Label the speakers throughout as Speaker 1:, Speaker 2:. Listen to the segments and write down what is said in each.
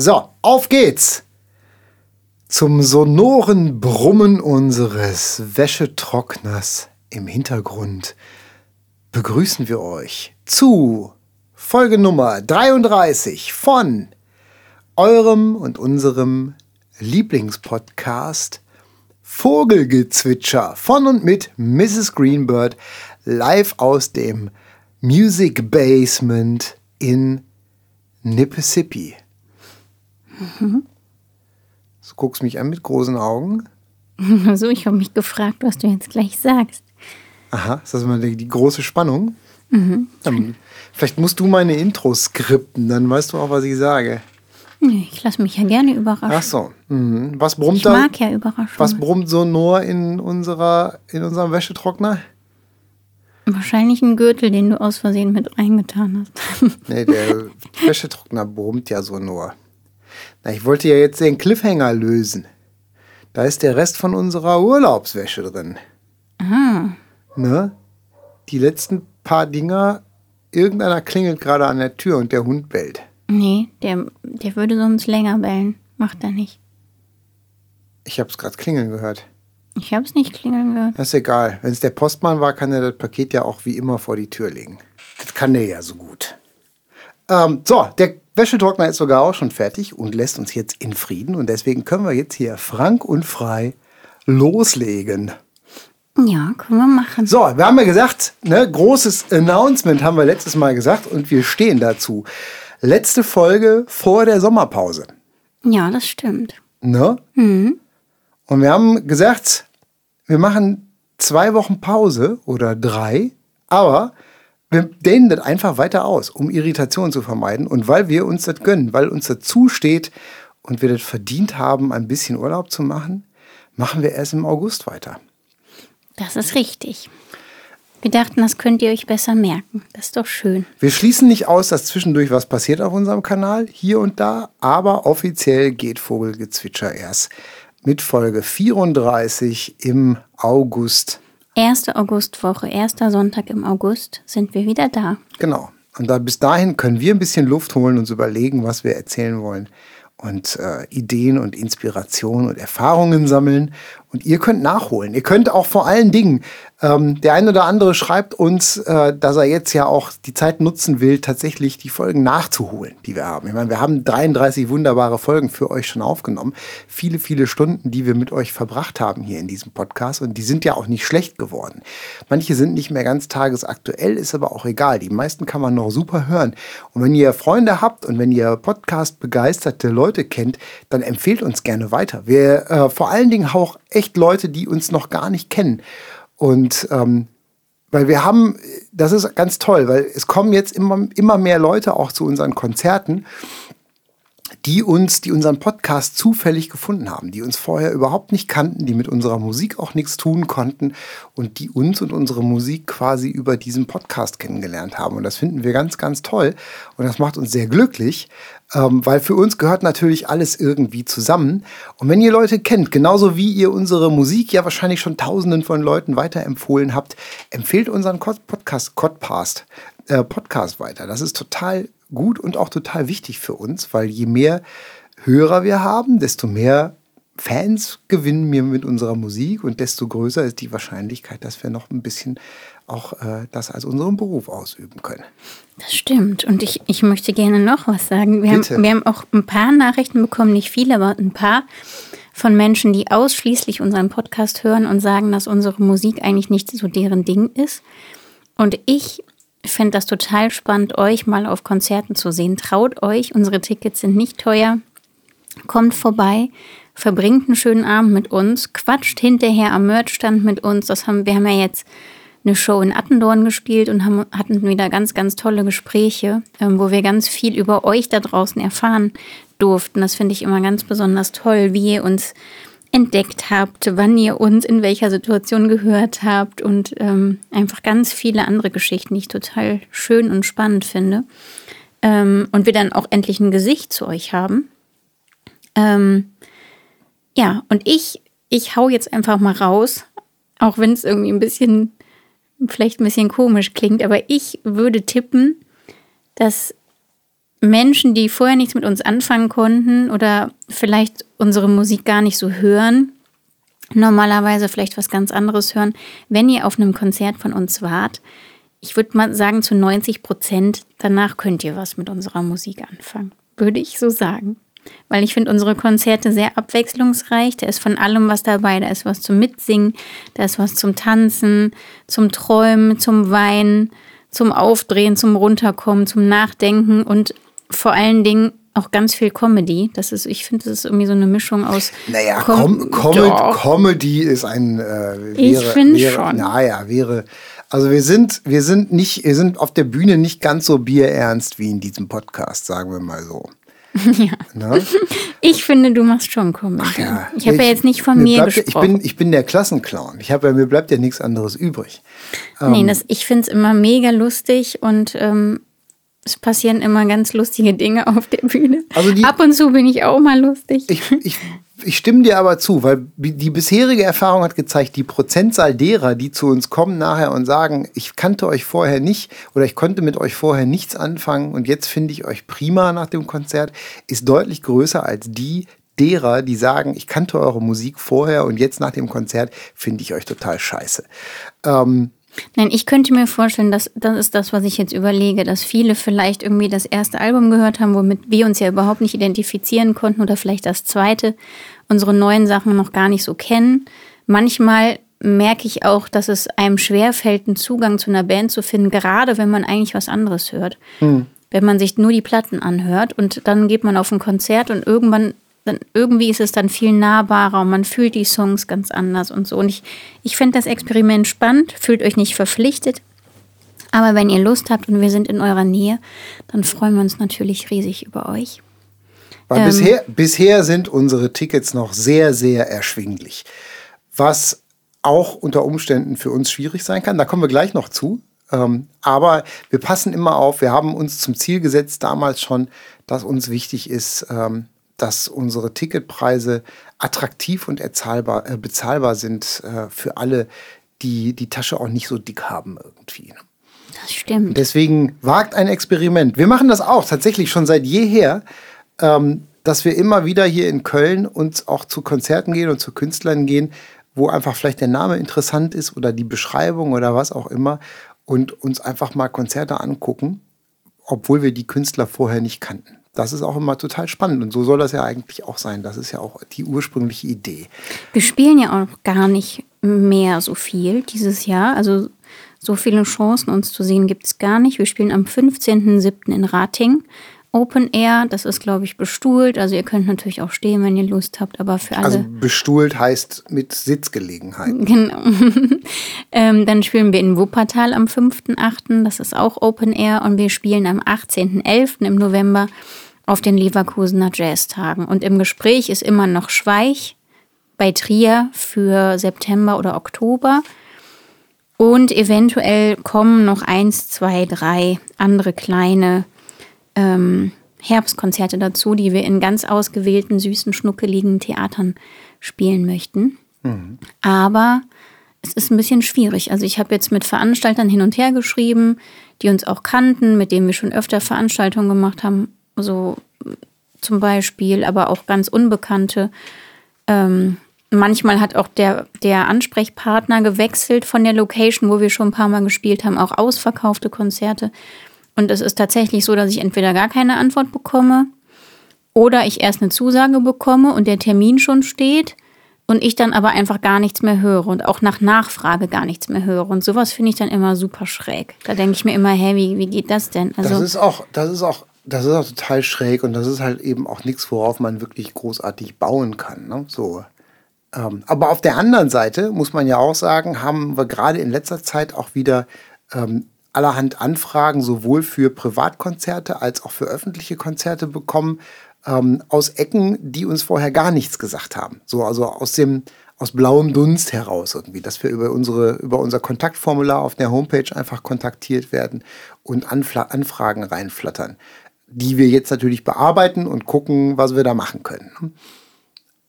Speaker 1: So, auf geht's! Zum sonoren Brummen unseres Wäschetrockners im Hintergrund begrüßen wir euch zu Folge Nummer 33 von eurem und unserem Lieblingspodcast Vogelgezwitscher von und mit Mrs. Greenbird live aus dem Music Basement in Nippesippi. Mhm. Du guckst mich an mit großen Augen.
Speaker 2: So, ich habe mich gefragt, was du jetzt gleich sagst.
Speaker 1: Aha, ist das immer die, die große Spannung? Mhm. Dann, vielleicht musst du meine Intro skripten, dann weißt du auch, was ich sage.
Speaker 2: Nee, ich lasse mich ja gerne überraschen.
Speaker 1: Ach so. Mhm. Was brummt
Speaker 2: ich
Speaker 1: da?
Speaker 2: mag ja Überraschungen.
Speaker 1: Was brummt so nur in, unserer, in unserem Wäschetrockner?
Speaker 2: Wahrscheinlich ein Gürtel, den du aus Versehen mit reingetan hast.
Speaker 1: nee, der Wäschetrockner brummt ja so nur. Na, ich wollte ja jetzt den Cliffhanger lösen. Da ist der Rest von unserer Urlaubswäsche drin.
Speaker 2: Ah.
Speaker 1: Ne? Die letzten paar Dinger, irgendeiner klingelt gerade an der Tür und der Hund bellt.
Speaker 2: Nee, der, der würde sonst länger bellen. Macht er nicht.
Speaker 1: Ich hab's gerade klingeln gehört.
Speaker 2: Ich hab's nicht klingeln gehört.
Speaker 1: Das ist egal. Wenn es der Postmann war, kann er das Paket ja auch wie immer vor die Tür legen. Das kann der ja so gut. Ähm, so, der Wäschetrockner ist sogar auch schon fertig und lässt uns jetzt in Frieden. Und deswegen können wir jetzt hier frank und frei loslegen.
Speaker 2: Ja, können wir machen.
Speaker 1: So, wir haben ja gesagt, ne, großes Announcement haben wir letztes Mal gesagt und wir stehen dazu. Letzte Folge vor der Sommerpause.
Speaker 2: Ja, das stimmt.
Speaker 1: Ne?
Speaker 2: Mhm.
Speaker 1: Und wir haben gesagt, wir machen zwei Wochen Pause oder drei, aber wir dehnen das einfach weiter aus, um Irritationen zu vermeiden und weil wir uns das gönnen, weil uns das zusteht und wir das verdient haben, ein bisschen Urlaub zu machen, machen wir erst im August weiter.
Speaker 2: Das ist richtig. Wir dachten, das könnt ihr euch besser merken. Das ist doch schön.
Speaker 1: Wir schließen nicht aus, dass zwischendurch was passiert auf unserem Kanal, hier und da, aber offiziell geht Vogelgezwitscher erst mit Folge 34 im August
Speaker 2: Erste Augustwoche, erster Sonntag im August sind wir wieder da.
Speaker 1: Genau. Und da, bis dahin können wir ein bisschen Luft holen und uns überlegen, was wir erzählen wollen und äh, Ideen und Inspirationen und Erfahrungen sammeln. Und ihr könnt nachholen. Ihr könnt auch vor allen Dingen, ähm, der eine oder andere schreibt uns, äh, dass er jetzt ja auch die Zeit nutzen will, tatsächlich die Folgen nachzuholen, die wir haben. Ich meine, wir haben 33 wunderbare Folgen für euch schon aufgenommen. Viele, viele Stunden, die wir mit euch verbracht haben hier in diesem Podcast. Und die sind ja auch nicht schlecht geworden. Manche sind nicht mehr ganz tagesaktuell, ist aber auch egal. Die meisten kann man noch super hören. Und wenn ihr Freunde habt und wenn ihr Podcast begeisterte Leute kennt, dann empfehlt uns gerne weiter. Wir äh, vor allen Dingen auch echt Leute, die uns noch gar nicht kennen. Und ähm, weil wir haben, das ist ganz toll, weil es kommen jetzt immer, immer mehr Leute auch zu unseren Konzerten, die uns, die unseren Podcast zufällig gefunden haben, die uns vorher überhaupt nicht kannten, die mit unserer Musik auch nichts tun konnten und die uns und unsere Musik quasi über diesen Podcast kennengelernt haben. Und das finden wir ganz, ganz toll. Und das macht uns sehr glücklich, ähm, weil für uns gehört natürlich alles irgendwie zusammen. Und wenn ihr Leute kennt, genauso wie ihr unsere Musik ja wahrscheinlich schon tausenden von Leuten weiterempfohlen habt, empfehlt unseren Podcast, Podcast, äh, Podcast weiter. Das ist total gut und auch total wichtig für uns, weil je mehr Hörer wir haben, desto mehr Fans gewinnen wir mit unserer Musik und desto größer ist die Wahrscheinlichkeit, dass wir noch ein bisschen auch äh, das als unseren Beruf ausüben können.
Speaker 2: Das stimmt. Und ich, ich möchte gerne noch was sagen. Wir haben, wir haben auch ein paar Nachrichten bekommen, nicht viele, aber ein paar von Menschen, die ausschließlich unseren Podcast hören und sagen, dass unsere Musik eigentlich nicht so deren Ding ist. Und ich finde das total spannend, euch mal auf Konzerten zu sehen. Traut euch, unsere Tickets sind nicht teuer. Kommt vorbei, verbringt einen schönen Abend mit uns, quatscht hinterher am Merchstand mit uns. Das haben, wir haben ja jetzt eine Show in Attendorn gespielt und haben, hatten wieder ganz, ganz tolle Gespräche, ähm, wo wir ganz viel über euch da draußen erfahren durften. Das finde ich immer ganz besonders toll, wie ihr uns entdeckt habt, wann ihr uns in welcher Situation gehört habt und ähm, einfach ganz viele andere Geschichten, die ich total schön und spannend finde. Ähm, und wir dann auch endlich ein Gesicht zu euch haben. Ähm, ja, und ich, ich hau jetzt einfach mal raus, auch wenn es irgendwie ein bisschen, vielleicht ein bisschen komisch klingt, aber ich würde tippen, dass Menschen, die vorher nichts mit uns anfangen konnten oder vielleicht unsere Musik gar nicht so hören, normalerweise vielleicht was ganz anderes hören, wenn ihr auf einem Konzert von uns wart, ich würde mal sagen, zu 90 Prozent danach könnt ihr was mit unserer Musik anfangen. Würde ich so sagen. Weil ich finde unsere Konzerte sehr abwechslungsreich. Da ist von allem was dabei. Da ist was zum Mitsingen, da ist was zum Tanzen, zum Träumen, zum Weinen, zum Aufdrehen, zum Runterkommen, zum Nachdenken und vor allen Dingen auch ganz viel Comedy. Das ist, ich finde, das ist irgendwie so eine Mischung aus.
Speaker 1: Naja, Com Com Comedy ist ein. Äh, wäre,
Speaker 2: ich finde schon.
Speaker 1: Naja, wäre. Also wir sind, wir sind nicht, wir sind auf der Bühne nicht ganz so bierernst wie in diesem Podcast, sagen wir mal so.
Speaker 2: Ja. Ne? Ich finde, du machst schon Comedy. Ja, ich habe ja jetzt nicht von mir, mir gesprochen.
Speaker 1: Ich bin, ich bin der Klassenclown. Ich habe ja, mir bleibt ja nichts anderes übrig.
Speaker 2: Nee, ähm, das, ich finde es immer mega lustig und ähm, es passieren immer ganz lustige Dinge auf der Bühne. Also die, Ab und zu bin ich auch mal lustig.
Speaker 1: Ich, ich, ich stimme dir aber zu, weil die bisherige Erfahrung hat gezeigt, die Prozentzahl derer, die zu uns kommen nachher und sagen, ich kannte euch vorher nicht oder ich konnte mit euch vorher nichts anfangen und jetzt finde ich euch prima nach dem Konzert, ist deutlich größer als die derer, die sagen, ich kannte eure Musik vorher und jetzt nach dem Konzert finde ich euch total scheiße. Ähm,
Speaker 2: Nein, ich könnte mir vorstellen, dass das ist das, was ich jetzt überlege, dass viele vielleicht irgendwie das erste Album gehört haben, womit wir uns ja überhaupt nicht identifizieren konnten oder vielleicht das zweite, unsere neuen Sachen noch gar nicht so kennen. Manchmal merke ich auch, dass es einem schwerfällt, einen Zugang zu einer Band zu finden, gerade wenn man eigentlich was anderes hört. Hm. Wenn man sich nur die Platten anhört und dann geht man auf ein Konzert und irgendwann dann irgendwie ist es dann viel nahbarer und man fühlt die Songs ganz anders und so. Und ich, ich finde das Experiment spannend, fühlt euch nicht verpflichtet. Aber wenn ihr Lust habt und wir sind in eurer Nähe, dann freuen wir uns natürlich riesig über euch.
Speaker 1: Weil ähm, bisher, bisher sind unsere Tickets noch sehr, sehr erschwinglich. Was auch unter Umständen für uns schwierig sein kann. Da kommen wir gleich noch zu. Ähm, aber wir passen immer auf. Wir haben uns zum Ziel gesetzt, damals schon, dass uns wichtig ist, ähm, dass unsere Ticketpreise attraktiv und erzahlbar, äh, bezahlbar sind äh, für alle, die die Tasche auch nicht so dick haben irgendwie. Ne?
Speaker 2: Das stimmt.
Speaker 1: Deswegen wagt ein Experiment. Wir machen das auch tatsächlich schon seit jeher, ähm, dass wir immer wieder hier in Köln uns auch zu Konzerten gehen und zu Künstlern gehen, wo einfach vielleicht der Name interessant ist oder die Beschreibung oder was auch immer und uns einfach mal Konzerte angucken, obwohl wir die Künstler vorher nicht kannten das ist auch immer total spannend. Und so soll das ja eigentlich auch sein. Das ist ja auch die ursprüngliche Idee.
Speaker 2: Wir spielen ja auch gar nicht mehr so viel dieses Jahr. Also so viele Chancen, uns zu sehen, gibt es gar nicht. Wir spielen am 15.07. in Rating. Open Air, das ist, glaube ich, bestuhlt. Also ihr könnt natürlich auch stehen, wenn ihr Lust habt, aber für alle. Also
Speaker 1: bestuhlt heißt mit Sitzgelegenheit.
Speaker 2: Genau. ähm, dann spielen wir in Wuppertal am 5.8., das ist auch Open Air. Und wir spielen am 18.11. im November auf den Leverkusener Jazztagen. Und im Gespräch ist immer noch Schweich bei Trier für September oder Oktober. Und eventuell kommen noch eins, zwei, drei andere kleine ähm, Herbstkonzerte dazu, die wir in ganz ausgewählten, süßen, schnuckeligen Theatern spielen möchten. Mhm. Aber es ist ein bisschen schwierig. Also ich habe jetzt mit Veranstaltern hin und her geschrieben, die uns auch kannten, mit denen wir schon öfter Veranstaltungen gemacht haben so zum Beispiel, aber auch ganz Unbekannte. Ähm, manchmal hat auch der, der Ansprechpartner gewechselt von der Location, wo wir schon ein paar Mal gespielt haben, auch ausverkaufte Konzerte. Und es ist tatsächlich so, dass ich entweder gar keine Antwort bekomme oder ich erst eine Zusage bekomme und der Termin schon steht und ich dann aber einfach gar nichts mehr höre und auch nach Nachfrage gar nichts mehr höre. Und sowas finde ich dann immer super schräg. Da denke ich mir immer, hä, wie, wie geht das denn?
Speaker 1: Also, das ist auch, das ist auch das ist auch total schräg und das ist halt eben auch nichts, worauf man wirklich großartig bauen kann. Ne? So. Ähm, aber auf der anderen Seite muss man ja auch sagen, haben wir gerade in letzter Zeit auch wieder ähm, allerhand Anfragen sowohl für Privatkonzerte als auch für öffentliche Konzerte bekommen ähm, aus Ecken, die uns vorher gar nichts gesagt haben. So also aus dem aus blauem Dunst heraus irgendwie, dass wir über unsere über unser Kontaktformular auf der Homepage einfach kontaktiert werden und Anfla Anfragen reinflattern die wir jetzt natürlich bearbeiten und gucken, was wir da machen können.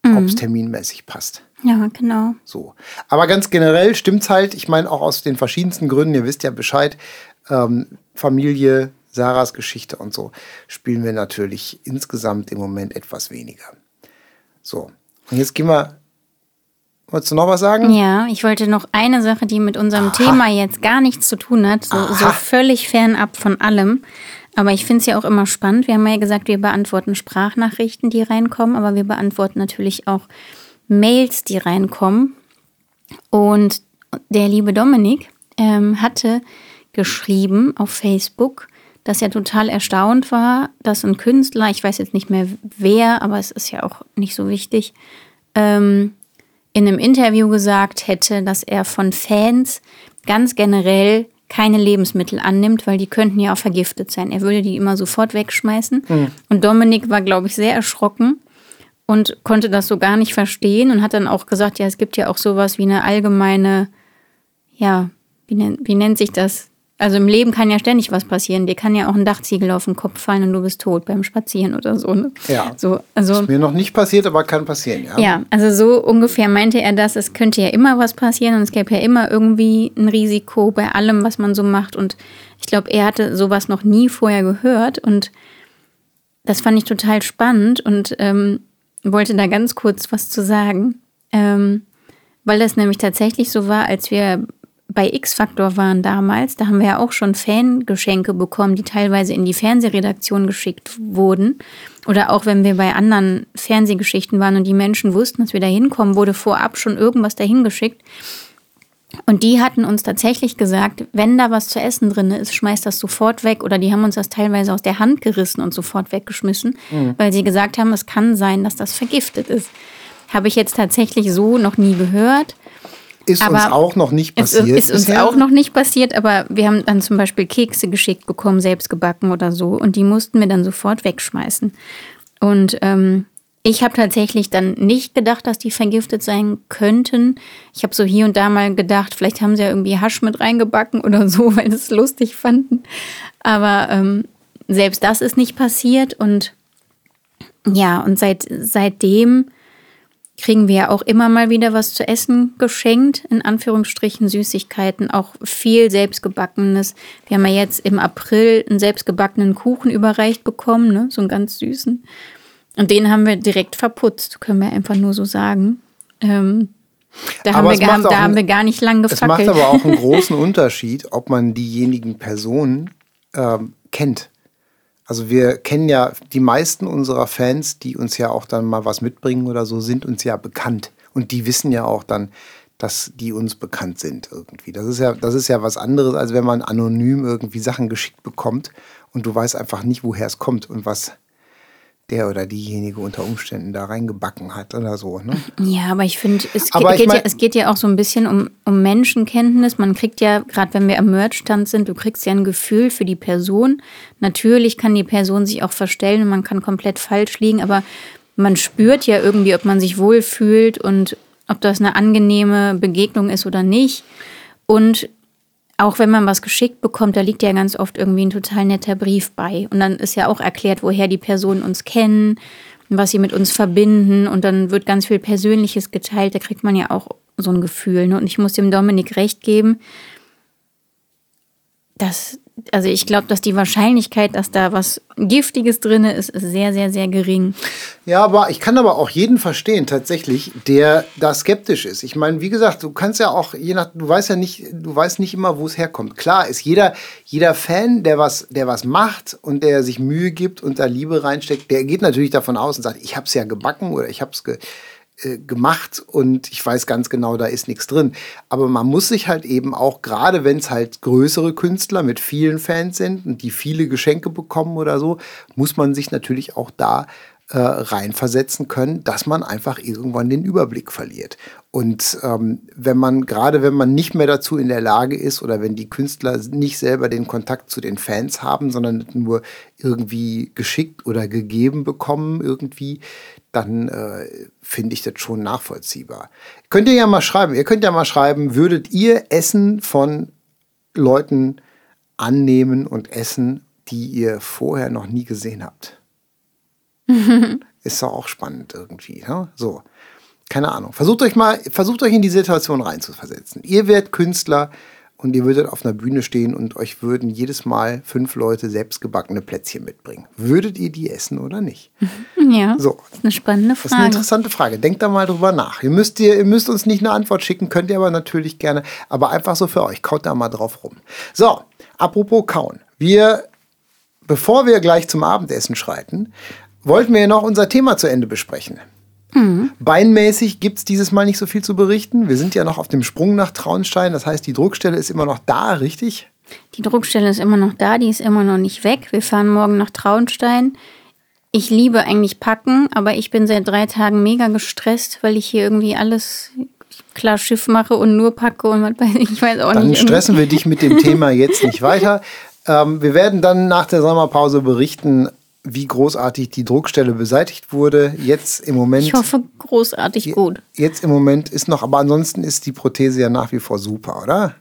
Speaker 1: Mhm. Ob es terminmäßig passt.
Speaker 2: Ja, genau.
Speaker 1: So. Aber ganz generell stimmt es halt, ich meine auch aus den verschiedensten Gründen, ihr wisst ja Bescheid, ähm, Familie, Sarahs Geschichte und so, spielen wir natürlich insgesamt im Moment etwas weniger. So, und jetzt gehen wir. Wolltest du noch was sagen?
Speaker 2: Ja, ich wollte noch eine Sache, die mit unserem Aha. Thema jetzt gar nichts zu tun hat, so, so völlig fernab von allem. Aber ich finde es ja auch immer spannend. Wir haben ja gesagt, wir beantworten Sprachnachrichten, die reinkommen, aber wir beantworten natürlich auch Mails, die reinkommen. Und der liebe Dominik ähm, hatte geschrieben auf Facebook, dass er total erstaunt war, dass ein Künstler, ich weiß jetzt nicht mehr wer, aber es ist ja auch nicht so wichtig, ähm, in einem Interview gesagt hätte, dass er von Fans ganz generell keine Lebensmittel annimmt, weil die könnten ja auch vergiftet sein. Er würde die immer sofort wegschmeißen. Mhm. Und Dominik war, glaube ich, sehr erschrocken und konnte das so gar nicht verstehen und hat dann auch gesagt, ja, es gibt ja auch sowas wie eine allgemeine, ja, wie, nennt, wie nennt sich das? Also im Leben kann ja ständig was passieren. Dir kann ja auch ein Dachziegel auf den Kopf fallen und du bist tot beim Spazieren oder so. Ne?
Speaker 1: Ja.
Speaker 2: So, also,
Speaker 1: ist mir noch nicht passiert, aber kann passieren, ja.
Speaker 2: Ja, also so ungefähr meinte er das. Es könnte ja immer was passieren und es gäbe ja immer irgendwie ein Risiko bei allem, was man so macht. Und ich glaube, er hatte sowas noch nie vorher gehört und das fand ich total spannend und ähm, wollte da ganz kurz was zu sagen. Ähm, weil das nämlich tatsächlich so war, als wir bei X-Factor waren damals, da haben wir ja auch schon Fangeschenke bekommen, die teilweise in die Fernsehredaktion geschickt wurden. Oder auch wenn wir bei anderen Fernsehgeschichten waren und die Menschen wussten, dass wir da hinkommen, wurde vorab schon irgendwas dahin geschickt. Und die hatten uns tatsächlich gesagt, wenn da was zu essen drin ist, schmeißt das sofort weg. Oder die haben uns das teilweise aus der Hand gerissen und sofort weggeschmissen, mhm. weil sie gesagt haben, es kann sein, dass das vergiftet ist. Habe ich jetzt tatsächlich so noch nie gehört.
Speaker 1: Ist aber uns auch noch nicht passiert.
Speaker 2: Ist, ist uns auch noch nicht passiert, aber wir haben dann zum Beispiel Kekse geschickt bekommen, selbst gebacken oder so. Und die mussten wir dann sofort wegschmeißen. Und ähm, ich habe tatsächlich dann nicht gedacht, dass die vergiftet sein könnten. Ich habe so hier und da mal gedacht, vielleicht haben sie ja irgendwie Hasch mit reingebacken oder so, weil sie es lustig fanden. Aber ähm, selbst das ist nicht passiert. Und ja, und seit, seitdem kriegen wir ja auch immer mal wieder was zu essen geschenkt, in Anführungsstrichen Süßigkeiten, auch viel selbstgebackenes. Wir haben ja jetzt im April einen selbstgebackenen Kuchen überreicht bekommen, ne? so einen ganz süßen. Und den haben wir direkt verputzt, können wir einfach nur so sagen. Ähm, da, haben wir, gar, da haben wir, gar, nicht lang gefackelt.
Speaker 1: Es macht aber auch einen großen Unterschied, ob man diejenigen Personen ähm, kennt. Also wir kennen ja die meisten unserer Fans, die uns ja auch dann mal was mitbringen oder so, sind uns ja bekannt. Und die wissen ja auch dann, dass die uns bekannt sind irgendwie. Das ist ja, das ist ja was anderes, als wenn man anonym irgendwie Sachen geschickt bekommt und du weißt einfach nicht, woher es kommt und was der oder diejenige unter Umständen da reingebacken hat oder so. Ne?
Speaker 2: Ja, aber ich finde, es, ge geht ja, es geht ja auch so ein bisschen um, um Menschenkenntnis. Man kriegt ja, gerade wenn wir am Merchstand sind, du kriegst ja ein Gefühl für die Person. Natürlich kann die Person sich auch verstellen und man kann komplett falsch liegen, aber man spürt ja irgendwie, ob man sich wohlfühlt und ob das eine angenehme Begegnung ist oder nicht. Und auch wenn man was geschickt bekommt, da liegt ja ganz oft irgendwie ein total netter Brief bei. Und dann ist ja auch erklärt, woher die Personen uns kennen, was sie mit uns verbinden. Und dann wird ganz viel Persönliches geteilt. Da kriegt man ja auch so ein Gefühl. Ne? Und ich muss dem Dominik recht geben, dass also ich glaube, dass die Wahrscheinlichkeit, dass da was Giftiges drin ist, ist sehr, sehr, sehr gering.
Speaker 1: Ja, aber ich kann aber auch jeden verstehen, tatsächlich, der da skeptisch ist. Ich meine, wie gesagt, du kannst ja auch, je nach, du weißt ja nicht, du weißt nicht immer, wo es herkommt. Klar ist jeder, jeder Fan, der was, der was macht und der sich Mühe gibt und da Liebe reinsteckt, der geht natürlich davon aus und sagt, ich habe es ja gebacken oder ich habe es ge gemacht und ich weiß ganz genau, da ist nichts drin. Aber man muss sich halt eben auch, gerade wenn es halt größere Künstler mit vielen Fans sind und die viele Geschenke bekommen oder so, muss man sich natürlich auch da äh, reinversetzen können, dass man einfach irgendwann den Überblick verliert. Und ähm, wenn man, gerade wenn man nicht mehr dazu in der Lage ist oder wenn die Künstler nicht selber den Kontakt zu den Fans haben, sondern nur irgendwie geschickt oder gegeben bekommen irgendwie, dann äh, finde ich das schon nachvollziehbar. Könnt ihr ja mal schreiben, ihr könnt ja mal schreiben, würdet ihr Essen von Leuten annehmen und essen, die ihr vorher noch nie gesehen habt? Ist doch auch spannend irgendwie. Ne? So, keine Ahnung. Versucht euch mal, versucht euch in die Situation reinzuversetzen. Ihr werdet Künstler und ihr würdet auf einer Bühne stehen und euch würden jedes Mal fünf Leute selbstgebackene Plätzchen mitbringen. Würdet ihr die essen oder nicht?
Speaker 2: Ja. So. Das ist eine spannende Frage.
Speaker 1: Das ist eine interessante Frage. Denkt da mal drüber nach. Ihr müsst, ihr, ihr müsst uns nicht eine Antwort schicken, könnt ihr aber natürlich gerne. Aber einfach so für euch. Kaut da mal drauf rum. So, apropos kauen. Wir, bevor wir gleich zum Abendessen schreiten, wollten wir noch unser Thema zu Ende besprechen. Mhm. Beinmäßig gibt es dieses Mal nicht so viel zu berichten. Wir sind ja noch auf dem Sprung nach Traunstein. Das heißt, die Druckstelle ist immer noch da, richtig?
Speaker 2: Die Druckstelle ist immer noch da, die ist immer noch nicht weg. Wir fahren morgen nach Traunstein. Ich liebe eigentlich Packen, aber ich bin seit drei Tagen mega gestresst, weil ich hier irgendwie alles klar Schiff mache und nur packe und was weiß ich, ich weiß auch
Speaker 1: dann
Speaker 2: nicht.
Speaker 1: Dann stressen wir dich mit dem Thema jetzt nicht weiter. Ähm, wir werden dann nach der Sommerpause berichten, wie großartig die Druckstelle beseitigt wurde. Jetzt im Moment.
Speaker 2: Ich hoffe, großartig gut.
Speaker 1: Jetzt im Moment ist noch, aber ansonsten ist die Prothese ja nach wie vor super, oder?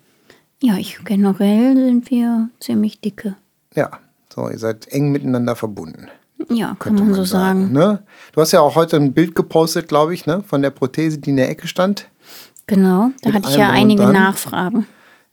Speaker 2: Ja, ich, generell sind wir ziemlich dicke.
Speaker 1: Ja, so, ihr seid eng miteinander verbunden.
Speaker 2: Ja, kann man, man so sagen. sagen.
Speaker 1: Ne? Du hast ja auch heute ein Bild gepostet, glaube ich, ne? von der Prothese, die in der Ecke stand.
Speaker 2: Genau, da hatte ich ja einige Nachfragen.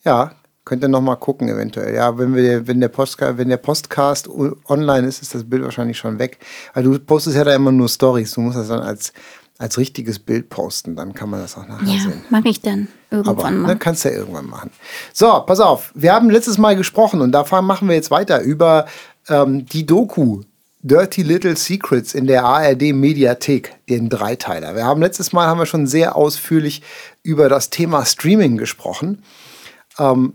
Speaker 1: Ja, Könnt ihr noch mal gucken eventuell. Ja, wenn, wir, wenn, der Postcast, wenn der Postcast online ist, ist das Bild wahrscheinlich schon weg. Weil du postest ja da immer nur Stories. Du musst das dann als, als richtiges Bild posten. Dann kann man das auch nachher ja, sehen.
Speaker 2: mache ich dann irgendwann Aber, mal.
Speaker 1: Ne, kannst du ja irgendwann machen. So, pass auf. Wir haben letztes Mal gesprochen und da machen wir jetzt weiter über ähm, die Doku Dirty Little Secrets in der ARD Mediathek, den Dreiteiler. Wir haben letztes Mal haben wir schon sehr ausführlich über das Thema Streaming gesprochen. Ähm,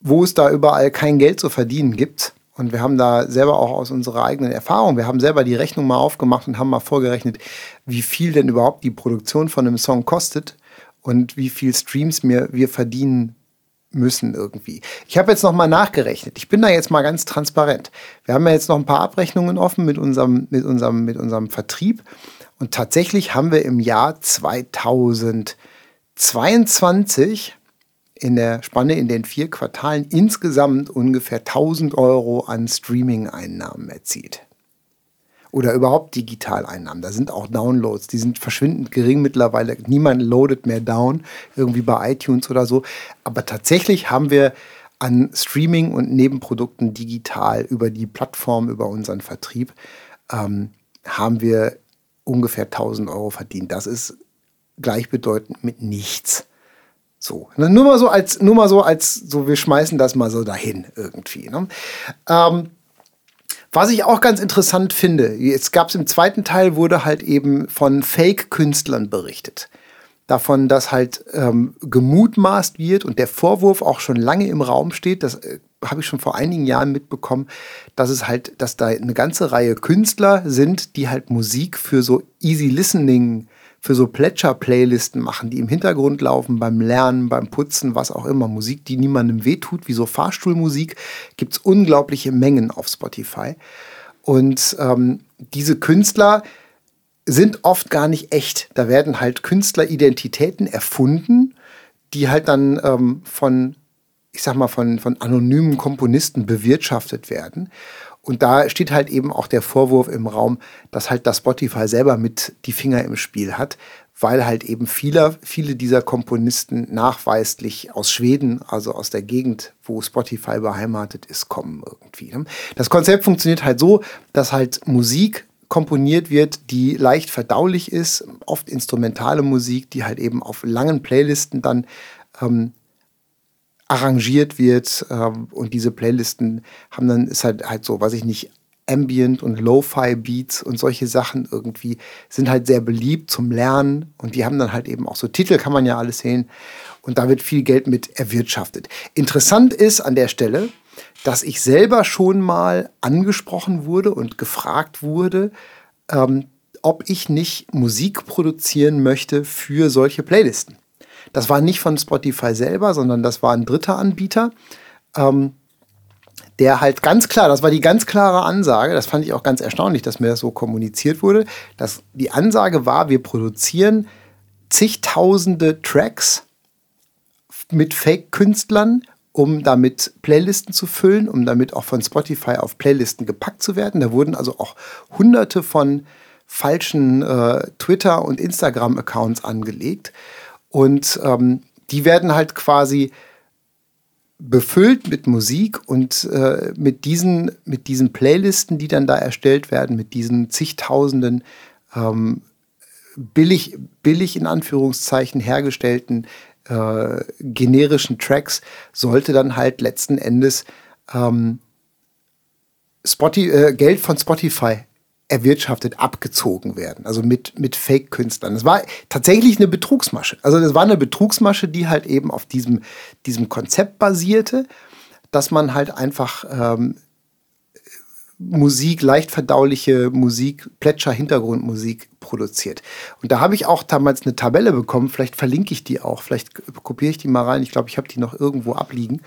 Speaker 1: wo es da überall kein Geld zu verdienen gibt. Und wir haben da selber auch aus unserer eigenen Erfahrung, wir haben selber die Rechnung mal aufgemacht und haben mal vorgerechnet, wie viel denn überhaupt die Produktion von einem Song kostet und wie viel Streams wir, wir verdienen müssen irgendwie. Ich habe jetzt noch mal nachgerechnet. Ich bin da jetzt mal ganz transparent. Wir haben ja jetzt noch ein paar Abrechnungen offen mit unserem, mit unserem, mit unserem Vertrieb. Und tatsächlich haben wir im Jahr 2022 in der Spanne in den vier Quartalen insgesamt ungefähr 1000 Euro an Streaming-Einnahmen erzielt. Oder überhaupt Digitaleinnahmen. Da sind auch Downloads, die sind verschwindend gering mittlerweile. Niemand loadet mehr down, irgendwie bei iTunes oder so. Aber tatsächlich haben wir an Streaming und Nebenprodukten digital über die Plattform, über unseren Vertrieb, ähm, haben wir ungefähr 1000 Euro verdient. Das ist gleichbedeutend mit nichts. So, ne, nur mal so als, nur mal so als, so wir schmeißen das mal so dahin irgendwie. Ne? Ähm, was ich auch ganz interessant finde, jetzt gab es im zweiten Teil, wurde halt eben von Fake-Künstlern berichtet. Davon, dass halt ähm, gemutmaßt wird und der Vorwurf auch schon lange im Raum steht, das äh, habe ich schon vor einigen Jahren mitbekommen, dass es halt, dass da eine ganze Reihe Künstler sind, die halt Musik für so Easy Listening für so Plätscher-Playlisten machen, die im Hintergrund laufen, beim Lernen, beim Putzen, was auch immer. Musik, die niemandem wehtut, wie so Fahrstuhlmusik, gibt es unglaubliche Mengen auf Spotify. Und ähm, diese Künstler sind oft gar nicht echt. Da werden halt Künstleridentitäten erfunden, die halt dann ähm, von, ich sag mal, von, von anonymen Komponisten bewirtschaftet werden. Und da steht halt eben auch der Vorwurf im Raum, dass halt das Spotify selber mit die Finger im Spiel hat, weil halt eben viele, viele dieser Komponisten nachweislich aus Schweden, also aus der Gegend, wo Spotify beheimatet ist, kommen irgendwie. Ne? Das Konzept funktioniert halt so, dass halt Musik komponiert wird, die leicht verdaulich ist, oft instrumentale Musik, die halt eben auf langen Playlisten dann ähm, arrangiert wird. Ähm, und diese Playlisten haben dann, ist halt halt so, weiß ich nicht, Ambient und Lo-Fi Beats und solche Sachen irgendwie sind halt sehr beliebt zum Lernen und die haben dann halt eben auch so Titel, kann man ja alles sehen und da wird viel Geld mit erwirtschaftet. Interessant ist an der Stelle, dass ich selber schon mal angesprochen wurde und gefragt wurde, ähm, ob ich nicht Musik produzieren möchte für solche Playlisten. Das war nicht von Spotify selber, sondern das war ein dritter Anbieter. Ähm, der halt ganz klar, das war die ganz klare Ansage, das fand ich auch ganz erstaunlich, dass mir das so kommuniziert wurde, dass die Ansage war, wir produzieren zigtausende Tracks mit Fake-Künstlern, um damit Playlisten zu füllen, um damit auch von Spotify auf Playlisten gepackt zu werden. Da wurden also auch hunderte von falschen äh, Twitter- und Instagram-Accounts angelegt. Und ähm, die werden halt quasi befüllt mit Musik und äh, mit, diesen, mit diesen Playlisten, die dann da erstellt werden, mit diesen zigtausenden ähm, billig, billig in Anführungszeichen hergestellten äh, generischen Tracks, sollte dann halt letzten Endes ähm, Spotify, äh, Geld von Spotify erwirtschaftet, abgezogen werden. Also mit, mit Fake-Künstlern. Das war tatsächlich eine Betrugsmasche. Also das war eine Betrugsmasche, die halt eben auf diesem, diesem Konzept basierte, dass man halt einfach ähm, Musik, leicht verdauliche Musik, Plätscher-Hintergrundmusik produziert. Und da habe ich auch damals eine Tabelle bekommen, vielleicht verlinke ich die auch, vielleicht kopiere ich die mal rein, ich glaube, ich habe die noch irgendwo abliegen.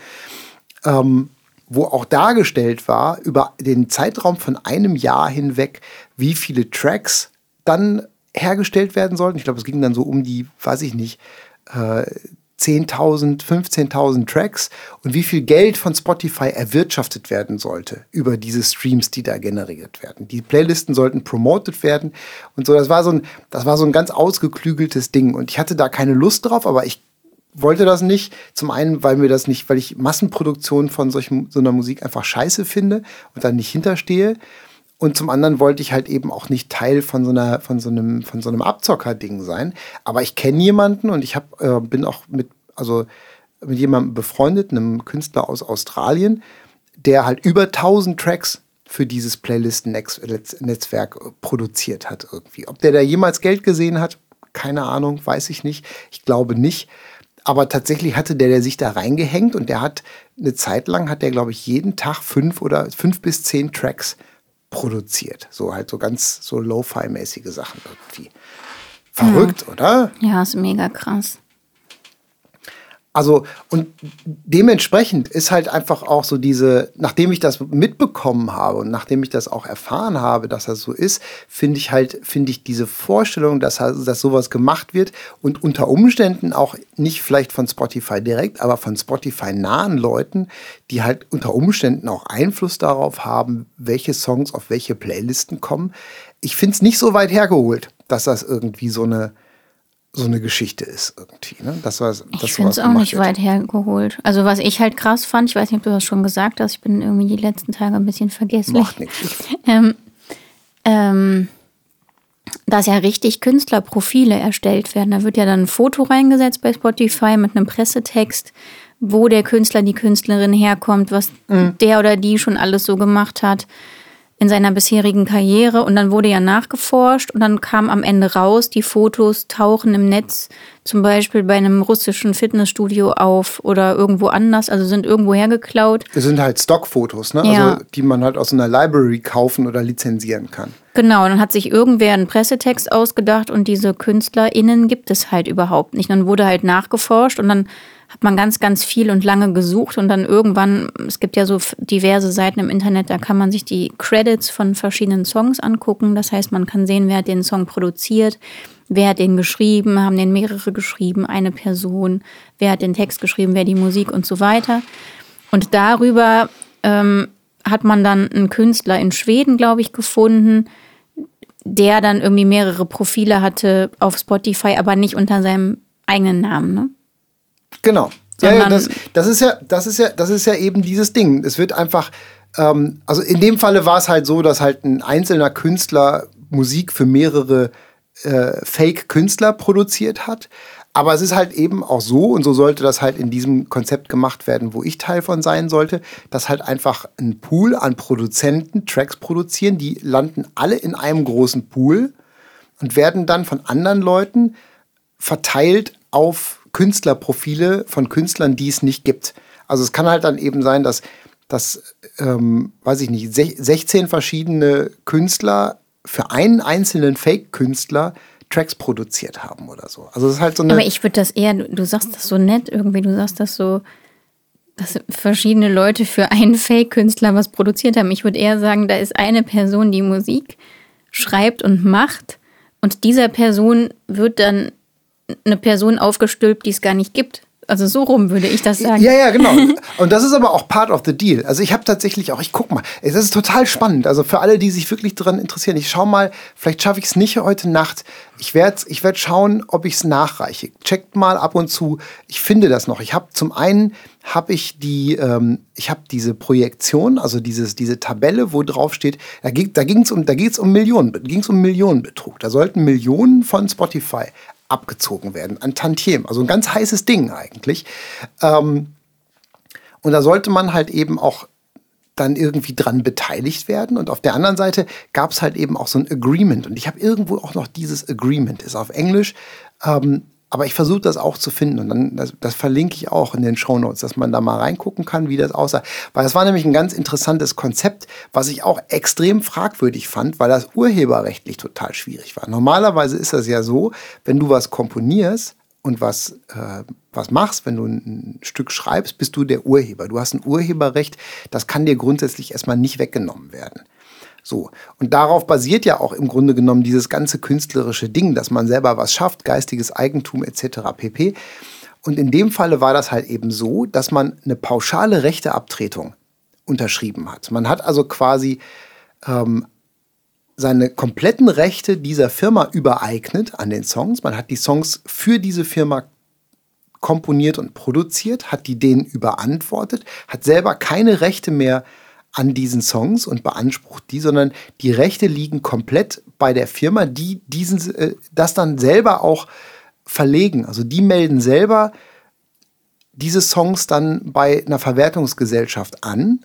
Speaker 1: Ähm, wo auch dargestellt war, über den Zeitraum von einem Jahr hinweg, wie viele Tracks dann hergestellt werden sollten. Ich glaube, es ging dann so um die, weiß ich nicht, äh, 10.000, 15.000 Tracks und wie viel Geld von Spotify erwirtschaftet werden sollte über diese Streams, die da generiert werden. Die Playlisten sollten promoted werden und so. Das war so ein, das war so ein ganz ausgeklügeltes Ding und ich hatte da keine Lust drauf, aber ich wollte das nicht. Zum einen, weil mir das nicht, weil ich Massenproduktion von solchen, so einer Musik einfach scheiße finde und dann nicht hinterstehe. Und zum anderen wollte ich halt eben auch nicht Teil von so einer, von so einem, von so einem Abzocker-Ding sein. Aber ich kenne jemanden und ich hab, äh, bin auch mit, also mit jemandem befreundet, einem Künstler aus Australien, der halt über 1000 Tracks für dieses Playlisten-Netzwerk produziert hat irgendwie. Ob der da jemals Geld gesehen hat, keine Ahnung, weiß ich nicht. Ich glaube nicht. Aber tatsächlich hatte der, der sich da reingehängt und der hat eine Zeit lang, hat der, glaube ich, jeden Tag fünf oder fünf bis zehn Tracks produziert. So halt so ganz so Lo-Fi-mäßige Sachen irgendwie. Verrückt,
Speaker 2: ja.
Speaker 1: oder?
Speaker 2: Ja, ist mega krass.
Speaker 1: Also, und dementsprechend ist halt einfach auch so diese, nachdem ich das mitbekommen habe und nachdem ich das auch erfahren habe, dass das so ist, finde ich halt, finde ich diese Vorstellung, dass, dass sowas gemacht wird und unter Umständen auch nicht vielleicht von Spotify direkt, aber von Spotify nahen Leuten, die halt unter Umständen auch Einfluss darauf haben, welche Songs auf welche Playlisten kommen. Ich finde es nicht so weit hergeholt, dass das irgendwie so eine, so eine Geschichte ist irgendwie. Ne? Das war, das
Speaker 2: ich finde es auch nicht wird. weit hergeholt. Also was ich halt krass fand, ich weiß nicht, ob du das schon gesagt hast, ich bin irgendwie die letzten Tage ein bisschen vergessen. Macht nichts. ähm, ähm, dass ja richtig Künstlerprofile erstellt werden. Da wird ja dann ein Foto reingesetzt bei Spotify mit einem Pressetext, wo der Künstler, die Künstlerin herkommt, was mhm. der oder die schon alles so gemacht hat in seiner bisherigen Karriere und dann wurde ja nachgeforscht und dann kam am Ende raus, die Fotos tauchen im Netz zum Beispiel bei einem russischen Fitnessstudio auf oder irgendwo anders, also sind irgendwo hergeklaut.
Speaker 1: Das sind halt Stockfotos, ne? Ja. Also die man halt aus einer Library kaufen oder lizenzieren kann.
Speaker 2: Genau, dann hat sich irgendwer einen Pressetext ausgedacht und diese KünstlerInnen gibt es halt überhaupt nicht. Dann wurde halt nachgeforscht und dann hat man ganz, ganz viel und lange gesucht und dann irgendwann, es gibt ja so diverse Seiten im Internet, da kann man sich die Credits von verschiedenen Songs angucken. Das heißt, man kann sehen, wer hat den Song produziert, wer hat den geschrieben, haben den mehrere geschrieben, eine Person, wer hat den Text geschrieben, wer die Musik und so weiter. Und darüber ähm, hat man dann einen Künstler in Schweden, glaube ich, gefunden, der dann irgendwie mehrere Profile hatte auf Spotify, aber nicht unter seinem eigenen Namen. Ne?
Speaker 1: Genau. Ja, ja, das, das, ist ja, das ist ja, das ist ja eben dieses Ding. Es wird einfach, ähm, also in dem Falle war es halt so, dass halt ein einzelner Künstler Musik für mehrere äh, Fake-Künstler produziert hat. Aber es ist halt eben auch so, und so sollte das halt in diesem Konzept gemacht werden, wo ich Teil von sein sollte, dass halt einfach ein Pool an Produzenten Tracks produzieren, die landen alle in einem großen Pool und werden dann von anderen Leuten verteilt auf Künstlerprofile von Künstlern, die es nicht gibt. Also es kann halt dann eben sein, dass, dass ähm, weiß ich nicht, 16 verschiedene Künstler für einen einzelnen Fake-Künstler Tracks produziert haben oder so. Also es ist halt so eine.
Speaker 2: Aber ich würde das eher, du, du sagst das so nett irgendwie, du sagst das so, dass verschiedene Leute für einen Fake-Künstler was produziert haben. Ich würde eher sagen, da ist eine Person, die Musik schreibt und macht und dieser Person wird dann eine Person aufgestülpt, die es gar nicht gibt. Also so rum würde ich das sagen.
Speaker 1: Ja, ja, genau. Und das ist aber auch part of the deal. Also ich habe tatsächlich auch, ich guck mal, es ist total spannend. Also für alle, die sich wirklich daran interessieren, ich schau mal, vielleicht schaffe ich es nicht heute Nacht. Ich werde ich werd schauen, ob ich es nachreiche. Checkt mal ab und zu. Ich finde das noch. Ich habe zum einen habe ich die, ähm, ich habe diese Projektion, also dieses, diese Tabelle, wo drauf steht, da ging ging's um, da geht's um Millionen, ging's um Millionenbetrug. Da sollten Millionen von Spotify abgezogen werden an Tantiem. Also ein ganz heißes Ding eigentlich. Ähm, und da sollte man halt eben auch dann irgendwie dran beteiligt werden. Und auf der anderen Seite gab es halt eben auch so ein Agreement. Und ich habe irgendwo auch noch dieses Agreement, ist auf Englisch. Ähm, aber ich versuche das auch zu finden und dann, das, das verlinke ich auch in den Show Notes, dass man da mal reingucken kann, wie das aussah. Weil das war nämlich ein ganz interessantes Konzept, was ich auch extrem fragwürdig fand, weil das urheberrechtlich total schwierig war. Normalerweise ist das ja so, wenn du was komponierst und was, äh, was machst, wenn du ein Stück schreibst, bist du der Urheber. Du hast ein Urheberrecht, das kann dir grundsätzlich erstmal nicht weggenommen werden. So. Und darauf basiert ja auch im Grunde genommen dieses ganze künstlerische Ding, dass man selber was schafft, geistiges Eigentum etc. pp. Und in dem Falle war das halt eben so, dass man eine pauschale Rechteabtretung unterschrieben hat. Man hat also quasi ähm, seine kompletten Rechte dieser Firma übereignet an den Songs. Man hat die Songs für diese Firma komponiert und produziert, hat die denen überantwortet, hat selber keine Rechte mehr an diesen Songs und beansprucht die, sondern die Rechte liegen komplett bei der Firma, die diesen, äh, das dann selber auch verlegen. Also die melden selber diese Songs dann bei einer Verwertungsgesellschaft an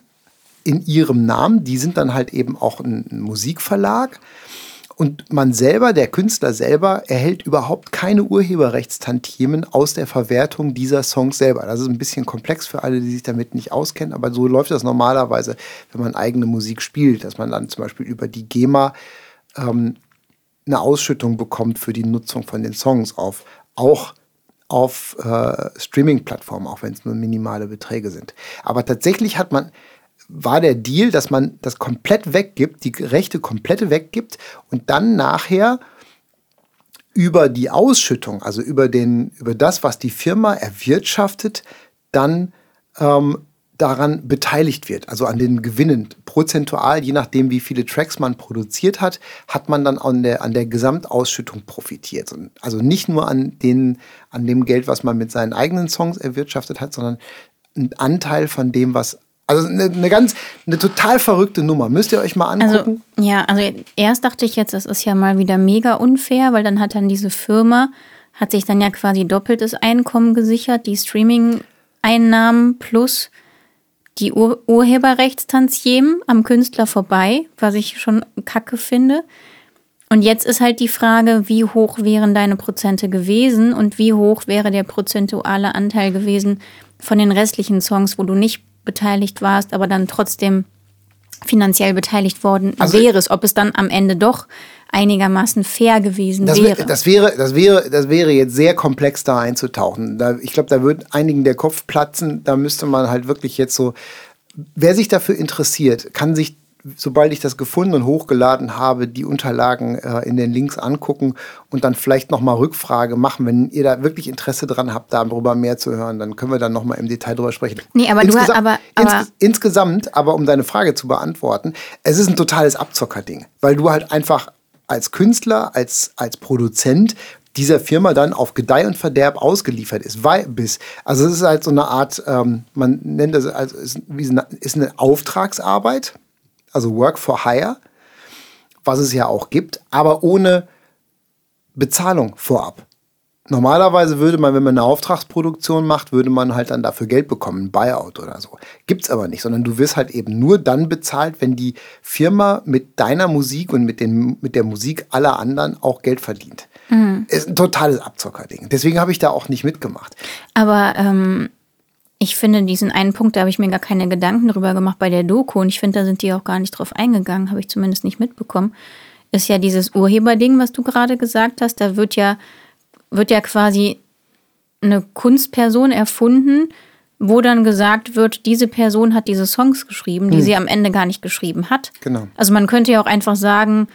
Speaker 1: in ihrem Namen. Die sind dann halt eben auch ein Musikverlag. Und man selber, der Künstler selber, erhält überhaupt keine Urheberrechtstantiemen aus der Verwertung dieser Songs selber. Das ist ein bisschen komplex für alle, die sich damit nicht auskennen, aber so läuft das normalerweise, wenn man eigene Musik spielt, dass man dann zum Beispiel über die GEMA ähm, eine Ausschüttung bekommt für die Nutzung von den Songs auf auch auf äh, Streaming-Plattformen, auch wenn es nur minimale Beträge sind. Aber tatsächlich hat man war der Deal, dass man das komplett weggibt, die Rechte komplett weggibt und dann nachher über die Ausschüttung, also über, den, über das, was die Firma erwirtschaftet, dann ähm, daran beteiligt wird, also an den Gewinnen. Prozentual, je nachdem, wie viele Tracks man produziert hat, hat man dann an der, an der Gesamtausschüttung profitiert. Also nicht nur an, den, an dem Geld, was man mit seinen eigenen Songs erwirtschaftet hat, sondern ein Anteil von dem, was also eine, eine, ganz, eine total verrückte Nummer. Müsst ihr euch mal also, angucken.
Speaker 2: Also, ja, also erst dachte ich jetzt, das ist ja mal wieder mega unfair, weil dann hat dann diese Firma, hat sich dann ja quasi doppeltes Einkommen gesichert, die Streaming-Einnahmen plus die Ur Urheberrechtstantiemen am Künstler vorbei, was ich schon kacke finde. Und jetzt ist halt die Frage, wie hoch wären deine Prozente gewesen und wie hoch wäre der prozentuale Anteil gewesen von den restlichen Songs, wo du nicht beteiligt warst, aber dann trotzdem finanziell beteiligt worden also, wärst, ob es dann am Ende doch einigermaßen fair gewesen
Speaker 1: das
Speaker 2: wäre.
Speaker 1: Das wäre, das wäre, das wäre jetzt sehr komplex da einzutauchen. Da, ich glaube, da wird einigen der Kopf platzen. Da müsste man halt wirklich jetzt so, wer sich dafür interessiert, kann sich sobald ich das gefunden und hochgeladen habe, die Unterlagen äh, in den Links angucken und dann vielleicht nochmal Rückfrage machen. Wenn ihr da wirklich Interesse dran habt, darüber mehr zu hören, dann können wir dann nochmal im Detail drüber sprechen.
Speaker 2: Nee, aber insgesamt, du aber,
Speaker 1: aber ins, insgesamt, aber um deine Frage zu beantworten, es ist ein totales Abzockerding, weil du halt einfach als Künstler, als, als Produzent dieser Firma dann auf Gedeih und Verderb ausgeliefert ist. Weil, bis, also es ist halt so eine Art, ähm, man nennt das als ist, ist eine Auftragsarbeit also Work for Hire, was es ja auch gibt, aber ohne Bezahlung vorab. Normalerweise würde man, wenn man eine Auftragsproduktion macht, würde man halt dann dafür Geld bekommen, ein Buyout oder so. Gibt es aber nicht, sondern du wirst halt eben nur dann bezahlt, wenn die Firma mit deiner Musik und mit, den, mit der Musik aller anderen auch Geld verdient. Mhm. Ist ein totales Abzockerding. Deswegen habe ich da auch nicht mitgemacht.
Speaker 2: Aber ähm, ich finde diesen einen Punkt, da habe ich mir gar keine Gedanken drüber gemacht bei der Doku und ich finde, da sind die auch gar nicht drauf eingegangen, habe ich zumindest nicht mitbekommen. Ist ja dieses Urheberding, was du gerade gesagt hast, da wird ja, wird ja quasi eine Kunstperson erfunden, wo dann gesagt wird, diese Person hat diese Songs geschrieben, die hm. sie am Ende gar nicht geschrieben hat.
Speaker 1: Genau.
Speaker 2: Also man könnte ja auch einfach sagen,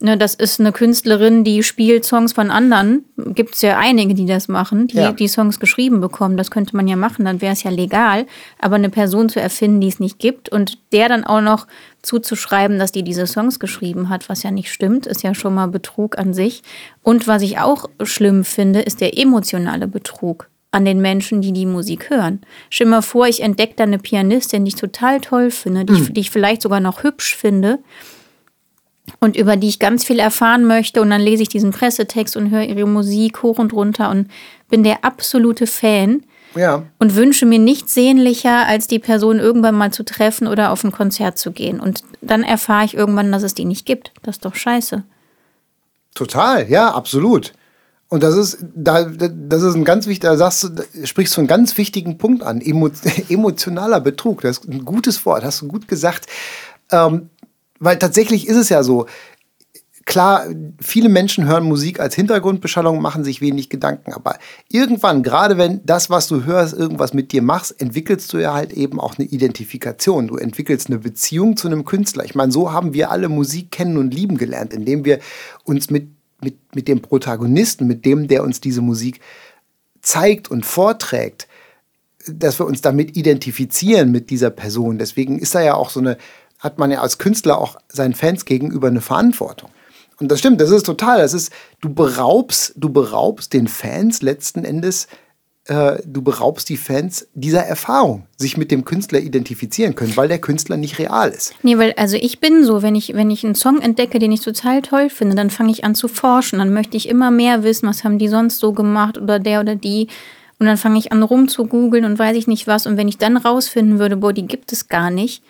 Speaker 2: ne, das ist eine Künstlerin, die spielt Songs von anderen. Gibt es ja einige, die das machen, die ja. die Songs geschrieben bekommen. Das könnte man ja machen, dann wäre es ja legal. Aber eine Person zu erfinden, die es nicht gibt und der dann auch noch zuzuschreiben, dass die diese Songs geschrieben hat, was ja nicht stimmt, ist ja schon mal Betrug an sich. Und was ich auch schlimm finde, ist der emotionale Betrug an den Menschen, die die Musik hören. Stell dir mal vor, ich entdecke da eine Pianistin, die ich total toll finde, die, mhm. ich, die ich vielleicht sogar noch hübsch finde und über die ich ganz viel erfahren möchte. Und dann lese ich diesen Pressetext und höre ihre Musik hoch und runter und bin der absolute Fan. Ja. Und wünsche mir nichts sehnlicher, als die Person irgendwann mal zu treffen oder auf ein Konzert zu gehen. Und dann erfahre ich irgendwann, dass es die nicht gibt. Das ist doch scheiße.
Speaker 1: Total, ja, absolut. Und das ist, da, das ist ein ganz wichtiger, da sagst du, sprichst du einen ganz wichtigen Punkt an. Emo, emotionaler Betrug. Das ist ein gutes Wort, hast du gut gesagt. Ähm, weil tatsächlich ist es ja so, klar, viele Menschen hören Musik als Hintergrundbeschallung, machen sich wenig Gedanken, aber irgendwann, gerade wenn das, was du hörst, irgendwas mit dir machst, entwickelst du ja halt eben auch eine Identifikation. Du entwickelst eine Beziehung zu einem Künstler. Ich meine, so haben wir alle Musik kennen und lieben gelernt, indem wir uns mit, mit, mit dem Protagonisten, mit dem, der uns diese Musik zeigt und vorträgt, dass wir uns damit identifizieren mit dieser Person. Deswegen ist da ja auch so eine hat man ja als Künstler auch seinen Fans gegenüber eine Verantwortung. Und das stimmt, das ist total, das ist, du beraubst, du beraubst den Fans letzten Endes, äh, du beraubst die Fans dieser Erfahrung, sich mit dem Künstler identifizieren können, weil der Künstler nicht real ist.
Speaker 2: Nee, weil, also ich bin so, wenn ich, wenn ich einen Song entdecke, den ich total toll finde, dann fange ich an zu forschen, dann möchte ich immer mehr wissen, was haben die sonst so gemacht oder der oder die. Und dann fange ich an rum zu googeln und weiß ich nicht was. Und wenn ich dann rausfinden würde, boah, die gibt es gar nicht,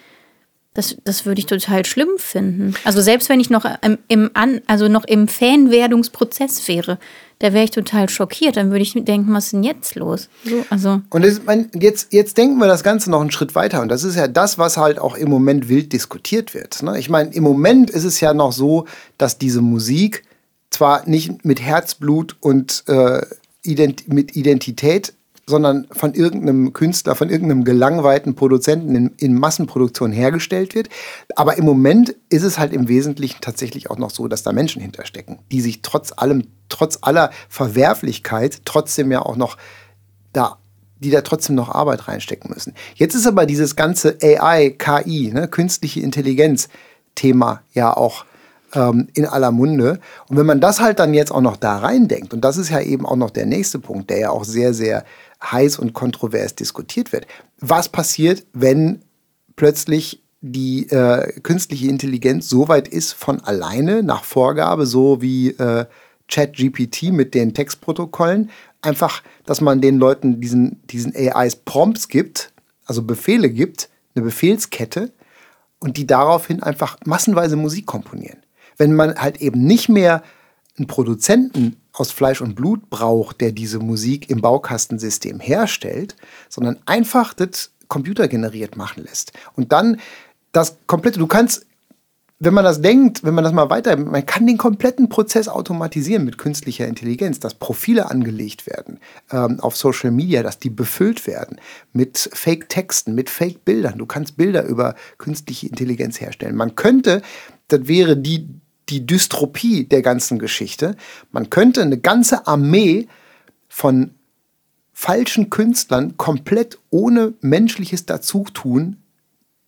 Speaker 2: das, das würde ich total schlimm finden. Also selbst wenn ich noch im, im, An, also noch im Fanwerdungsprozess wäre, da wäre ich total schockiert. Dann würde ich denken, was ist denn jetzt los? So, also.
Speaker 1: Und das, mein, jetzt, jetzt denken wir das Ganze noch einen Schritt weiter. Und das ist ja das, was halt auch im Moment wild diskutiert wird. Ne? Ich meine, im Moment ist es ja noch so, dass diese Musik zwar nicht mit Herzblut und äh, ident mit Identität sondern von irgendeinem Künstler, von irgendeinem gelangweilten Produzenten in, in, Massenproduktion hergestellt wird. Aber im Moment ist es halt im Wesentlichen tatsächlich auch noch so, dass da Menschen hinterstecken, die sich trotz allem, trotz aller Verwerflichkeit trotzdem ja auch noch da die da trotzdem noch Arbeit reinstecken müssen. Jetzt ist aber dieses ganze AI, KI, ne, künstliche Intelligenz Thema ja auch ähm, in aller Munde. Und wenn man das halt dann jetzt auch noch da reindenkt, und das ist ja eben auch noch der nächste Punkt, der ja auch sehr, sehr heiß und kontrovers diskutiert wird. Was passiert, wenn plötzlich die äh, künstliche Intelligenz so weit ist von alleine nach Vorgabe, so wie äh, ChatGPT mit den Textprotokollen, einfach, dass man den Leuten diesen, diesen AIs Prompts gibt, also Befehle gibt, eine Befehlskette und die daraufhin einfach massenweise Musik komponieren. Wenn man halt eben nicht mehr einen Produzenten aus Fleisch und Blut braucht, der diese Musik im Baukastensystem herstellt, sondern einfach das computergeneriert machen lässt. Und dann das komplette, du kannst, wenn man das denkt, wenn man das mal weiter, man kann den kompletten Prozess automatisieren mit künstlicher Intelligenz, dass Profile angelegt werden ähm, auf Social Media, dass die befüllt werden mit Fake-Texten, mit Fake-Bildern. Du kannst Bilder über künstliche Intelligenz herstellen. Man könnte, das wäre die die Dystropie der ganzen Geschichte. Man könnte eine ganze Armee von falschen Künstlern komplett ohne menschliches Dazutun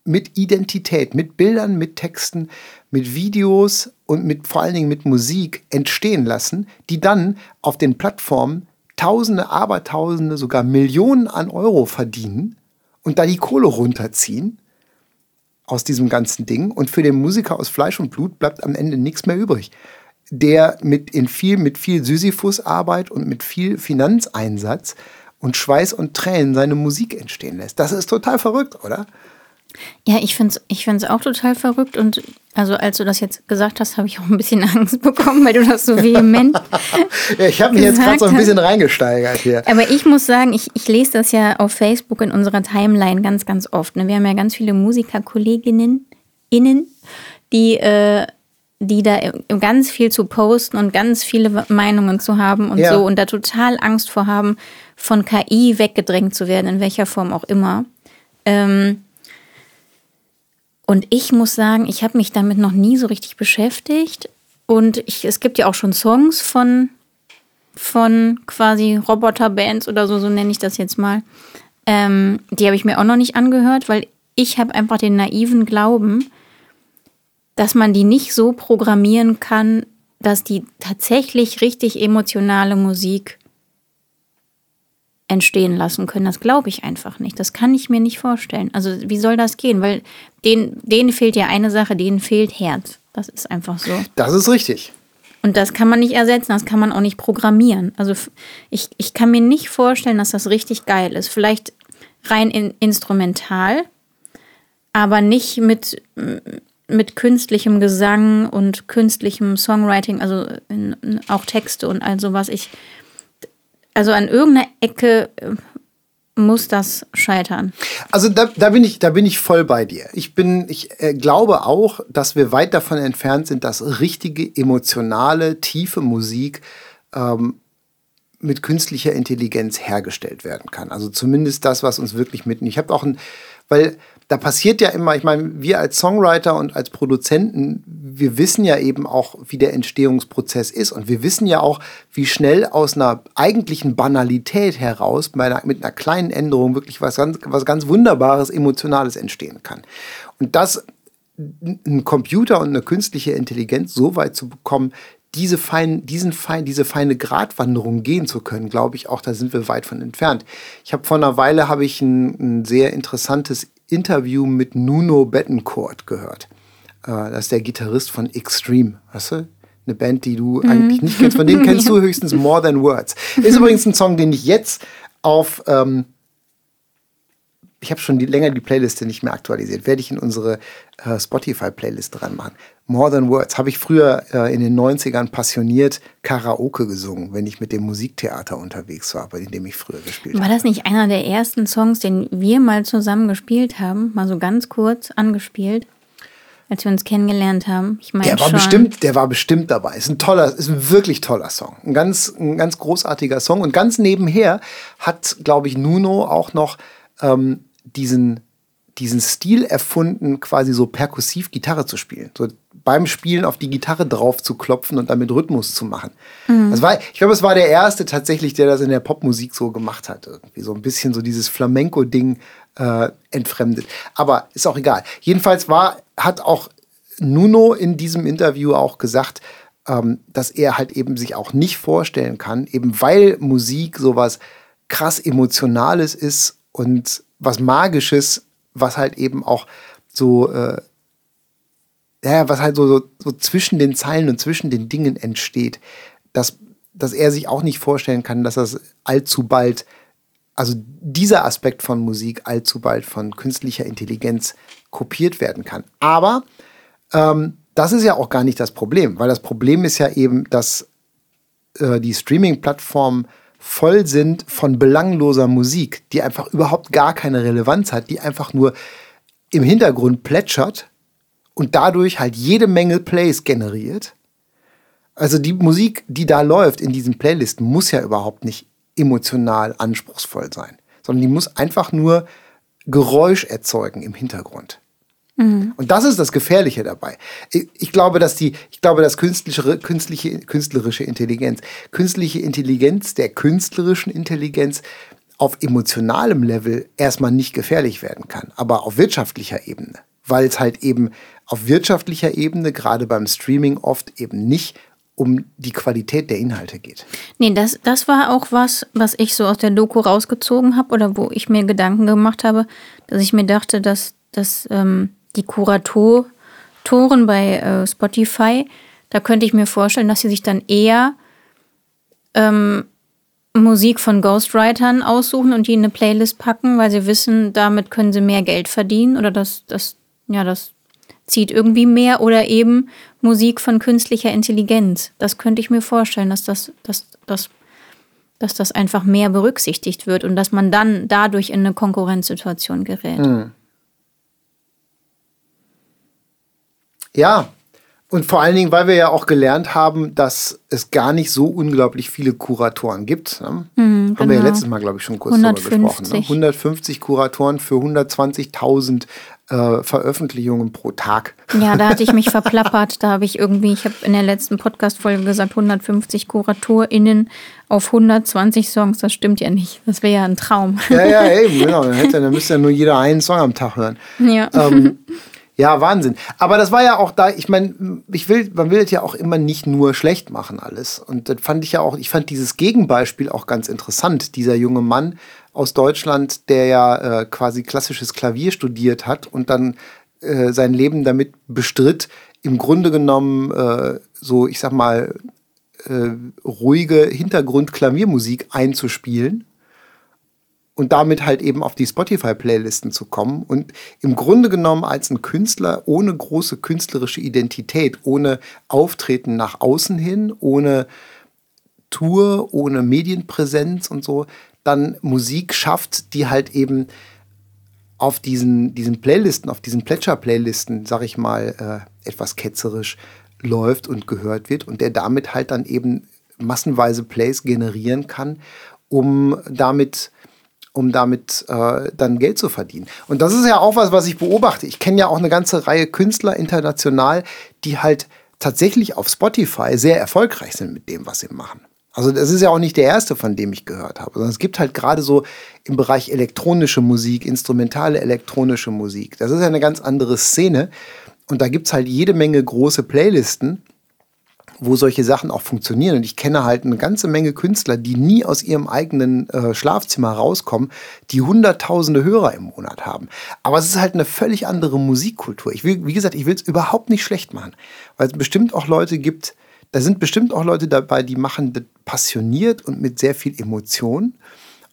Speaker 1: mit Identität, mit Bildern, mit Texten, mit Videos und mit vor allen Dingen mit Musik entstehen lassen, die dann auf den Plattformen Tausende, Abertausende, sogar Millionen an Euro verdienen und da die Kohle runterziehen aus diesem ganzen Ding. Und für den Musiker aus Fleisch und Blut bleibt am Ende nichts mehr übrig. Der mit, in viel, mit viel Sisyphus-Arbeit und mit viel Finanzeinsatz und Schweiß und Tränen seine Musik entstehen lässt. Das ist total verrückt, oder?
Speaker 2: Ja, ich finde es ich find's auch total verrückt. Und also als du das jetzt gesagt hast, habe ich auch ein bisschen Angst bekommen, weil du das so vehement.
Speaker 1: ja, ich habe mich jetzt gerade so ein bisschen reingesteigert hier.
Speaker 2: Aber ich muss sagen, ich, ich lese das ja auf Facebook in unserer Timeline ganz, ganz oft. Ne? Wir haben ja ganz viele Musikerkolleginnen, innen, die, äh, die da ganz viel zu posten und ganz viele Meinungen zu haben und ja. so und da total Angst vor haben, von KI weggedrängt zu werden, in welcher Form auch immer. Ähm, und ich muss sagen, ich habe mich damit noch nie so richtig beschäftigt. Und ich, es gibt ja auch schon Songs von, von quasi Roboterbands oder so, so nenne ich das jetzt mal. Ähm, die habe ich mir auch noch nicht angehört, weil ich habe einfach den naiven Glauben, dass man die nicht so programmieren kann, dass die tatsächlich richtig emotionale Musik entstehen lassen können. Das glaube ich einfach nicht. Das kann ich mir nicht vorstellen. Also wie soll das gehen? Weil denen, denen fehlt ja eine Sache, denen fehlt Herz. Das ist einfach so.
Speaker 1: Das ist richtig.
Speaker 2: Und das kann man nicht ersetzen, das kann man auch nicht programmieren. Also ich, ich kann mir nicht vorstellen, dass das richtig geil ist. Vielleicht rein in, instrumental, aber nicht mit, mit künstlichem Gesang und künstlichem Songwriting, also in, auch Texte und all sowas. Ich, also an irgendeiner Ecke äh, muss das scheitern.
Speaker 1: Also da, da, bin ich, da bin ich voll bei dir. Ich bin, ich äh, glaube auch, dass wir weit davon entfernt sind, dass richtige, emotionale, tiefe Musik ähm, mit künstlicher Intelligenz hergestellt werden kann. Also zumindest das, was uns wirklich mitten. Ich habe auch ein, weil da passiert ja immer, ich meine, wir als Songwriter und als Produzenten, wir wissen ja eben auch, wie der Entstehungsprozess ist. Und wir wissen ja auch, wie schnell aus einer eigentlichen Banalität heraus, einer, mit einer kleinen Änderung wirklich was ganz, was ganz Wunderbares, Emotionales entstehen kann. Und das, ein Computer und eine künstliche Intelligenz so weit zu bekommen, diese, fein, diesen fein, diese feine Gratwanderung gehen zu können, glaube ich auch, da sind wir weit von entfernt. Ich habe vor einer Weile habe ich ein, ein sehr interessantes Interview mit Nuno Bettencourt gehört. Äh, das ist der Gitarrist von Extreme, weißt du? Eine Band, die du mhm. eigentlich nicht kennst. Von denen kennst du höchstens More Than Words. Ist übrigens ein Song, den ich jetzt auf ähm, ich habe schon die, länger die Playliste nicht mehr aktualisiert. Werde ich in unsere äh, Spotify-Playlist reinmachen. More Than Words habe ich früher äh, in den 90ern passioniert Karaoke gesungen, wenn ich mit dem Musiktheater unterwegs war, bei dem ich früher gespielt habe.
Speaker 2: War das nicht einer der ersten Songs, den wir mal zusammen gespielt haben? Mal so ganz kurz angespielt? als wir uns kennengelernt haben. Ich
Speaker 1: meine der war schon. bestimmt, der war bestimmt dabei. Ist ein toller, ist ein wirklich toller Song, ein ganz, ein ganz großartiger Song. Und ganz nebenher hat, glaube ich, Nuno auch noch ähm, diesen, diesen Stil erfunden, quasi so perkussiv Gitarre zu spielen. So beim Spielen auf die Gitarre drauf zu klopfen und damit Rhythmus zu machen. Mhm. Das war, ich glaube, es war der erste tatsächlich, der das in der Popmusik so gemacht hat. Irgendwie so ein bisschen so dieses Flamenco-Ding äh, entfremdet. Aber ist auch egal. Jedenfalls war, hat auch Nuno in diesem Interview auch gesagt, ähm, dass er halt eben sich auch nicht vorstellen kann, eben weil Musik sowas krass Emotionales ist und was Magisches, was halt eben auch so, äh, ja, was halt so, so, so, zwischen den Zeilen und zwischen den Dingen entsteht, dass, dass er sich auch nicht vorstellen kann, dass das allzu bald, also dieser Aspekt von Musik allzu bald von künstlicher Intelligenz kopiert werden kann. Aber ähm, das ist ja auch gar nicht das Problem, weil das Problem ist ja eben, dass äh, die Streaming-Plattformen voll sind von belangloser Musik, die einfach überhaupt gar keine Relevanz hat, die einfach nur im Hintergrund plätschert und dadurch halt jede Menge Plays generiert. Also die Musik, die da läuft in diesen Playlisten, muss ja überhaupt nicht emotional anspruchsvoll sein, sondern die muss einfach nur Geräusch erzeugen im Hintergrund. Mhm. Und das ist das Gefährliche dabei. Ich, ich, glaube, dass die, ich glaube, dass künstliche, künstliche, künstlerische Intelligenz, künstliche Intelligenz der künstlerischen Intelligenz auf emotionalem Level erstmal nicht gefährlich werden kann, aber auf wirtschaftlicher Ebene. Weil es halt eben auf wirtschaftlicher Ebene, gerade beim Streaming, oft eben nicht um die Qualität der Inhalte geht.
Speaker 2: Nee, das, das war auch was, was ich so aus der Doku rausgezogen habe oder wo ich mir Gedanken gemacht habe, dass ich mir dachte, dass, dass ähm, die Kuratoren bei äh, Spotify, da könnte ich mir vorstellen, dass sie sich dann eher ähm, Musik von Ghostwritern aussuchen und die in eine Playlist packen, weil sie wissen, damit können sie mehr Geld verdienen oder das, das, ja, das zieht irgendwie mehr oder eben Musik von künstlicher Intelligenz. Das könnte ich mir vorstellen, dass das, dass, dass, dass das einfach mehr berücksichtigt wird und dass man dann dadurch in eine Konkurrenzsituation gerät. Mhm.
Speaker 1: Ja, Und vor allen Dingen, weil wir ja auch gelernt haben, dass es gar nicht so unglaublich viele Kuratoren gibt. Ne? Mhm, haben genau. wir ja genau. letztes Mal, glaube ich, schon kurz 150. darüber gesprochen. Ne? 150 Kuratoren für 120.000 äh, Veröffentlichungen pro Tag.
Speaker 2: Ja, da hatte ich mich verplappert. Da habe ich irgendwie, ich habe in der letzten Podcast-Folge gesagt, 150 KuratorInnen auf 120 Songs. Das stimmt ja nicht. Das wäre ja ein Traum.
Speaker 1: Ja, ja, eben, genau. Dann, hätte, dann müsste ja nur jeder einen Song am Tag hören.
Speaker 2: Ja.
Speaker 1: Ähm, Ja, Wahnsinn. Aber das war ja auch da, ich meine, ich will, man will es ja auch immer nicht nur schlecht machen alles. Und das fand ich ja auch, ich fand dieses Gegenbeispiel auch ganz interessant. Dieser junge Mann aus Deutschland, der ja äh, quasi klassisches Klavier studiert hat und dann äh, sein Leben damit bestritt, im Grunde genommen äh, so, ich sag mal, äh, ruhige Hintergrund-Klaviermusik einzuspielen und damit halt eben auf die Spotify-Playlisten zu kommen und im Grunde genommen als ein Künstler ohne große künstlerische Identität, ohne Auftreten nach außen hin, ohne Tour, ohne Medienpräsenz und so, dann Musik schafft, die halt eben auf diesen, diesen Playlisten, auf diesen Plätscher-Playlisten, sag ich mal, äh, etwas ketzerisch läuft und gehört wird und der damit halt dann eben massenweise Plays generieren kann, um damit um damit äh, dann Geld zu verdienen. Und das ist ja auch was, was ich beobachte. Ich kenne ja auch eine ganze Reihe Künstler international, die halt tatsächlich auf Spotify sehr erfolgreich sind mit dem, was sie machen. Also das ist ja auch nicht der erste, von dem ich gehört habe, sondern es gibt halt gerade so im Bereich elektronische Musik, instrumentale elektronische Musik. Das ist ja eine ganz andere Szene. Und da gibt es halt jede Menge große Playlisten, wo solche Sachen auch funktionieren. Und ich kenne halt eine ganze Menge Künstler, die nie aus ihrem eigenen äh, Schlafzimmer rauskommen, die hunderttausende Hörer im Monat haben. Aber es ist halt eine völlig andere Musikkultur. Ich will, wie gesagt, ich will es überhaupt nicht schlecht machen, weil es bestimmt auch Leute gibt, da sind bestimmt auch Leute dabei, die machen das passioniert und mit sehr viel Emotion.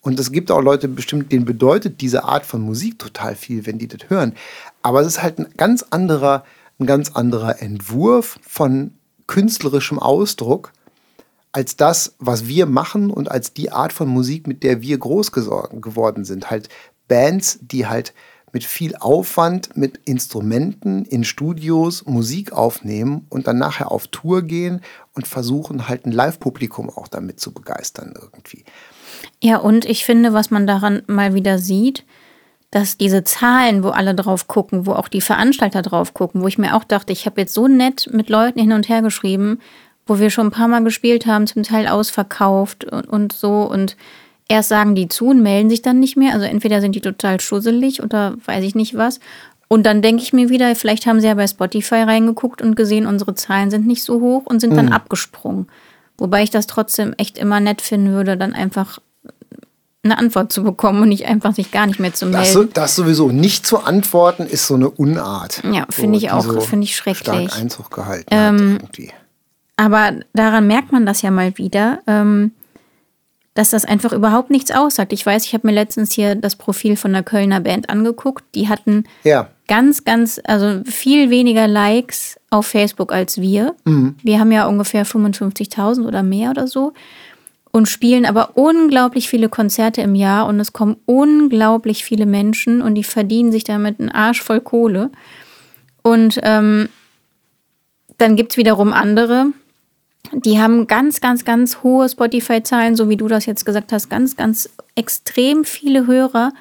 Speaker 1: Und es gibt auch Leute bestimmt, denen bedeutet diese Art von Musik total viel, wenn die das hören. Aber es ist halt ein ganz anderer, ein ganz anderer Entwurf von künstlerischem Ausdruck als das, was wir machen und als die Art von Musik, mit der wir groß geworden sind. Halt Bands, die halt mit viel Aufwand, mit Instrumenten in Studios Musik aufnehmen und dann nachher auf Tour gehen und versuchen halt ein Live-Publikum auch damit zu begeistern irgendwie.
Speaker 2: Ja, und ich finde, was man daran mal wieder sieht, dass diese Zahlen, wo alle drauf gucken, wo auch die Veranstalter drauf gucken, wo ich mir auch dachte, ich habe jetzt so nett mit Leuten hin und her geschrieben, wo wir schon ein paar Mal gespielt haben, zum Teil ausverkauft und, und so und erst sagen die zu und melden sich dann nicht mehr. Also entweder sind die total schusselig oder weiß ich nicht was. Und dann denke ich mir wieder, vielleicht haben sie ja bei Spotify reingeguckt und gesehen, unsere Zahlen sind nicht so hoch und sind dann mhm. abgesprungen. Wobei ich das trotzdem echt immer nett finden würde, dann einfach eine Antwort zu bekommen und nicht einfach sich gar nicht mehr zu melden.
Speaker 1: Das, das sowieso nicht zu antworten ist so eine Unart.
Speaker 2: Ja, finde so, ich auch, so finde ich schrecklich.
Speaker 1: Stark Einzug gehalten
Speaker 2: ähm, Aber daran merkt man das ja mal wieder, ähm, dass das einfach überhaupt nichts aussagt. Ich weiß, ich habe mir letztens hier das Profil von einer Kölner Band angeguckt. Die hatten ja. ganz, ganz, also viel weniger Likes auf Facebook als wir. Mhm. Wir haben ja ungefähr 55.000 oder mehr oder so und spielen aber unglaublich viele Konzerte im Jahr und es kommen unglaublich viele Menschen und die verdienen sich damit einen Arsch voll Kohle. Und ähm, dann gibt es wiederum andere, die haben ganz, ganz, ganz hohe Spotify-Zahlen, so wie du das jetzt gesagt hast, ganz, ganz extrem viele Hörer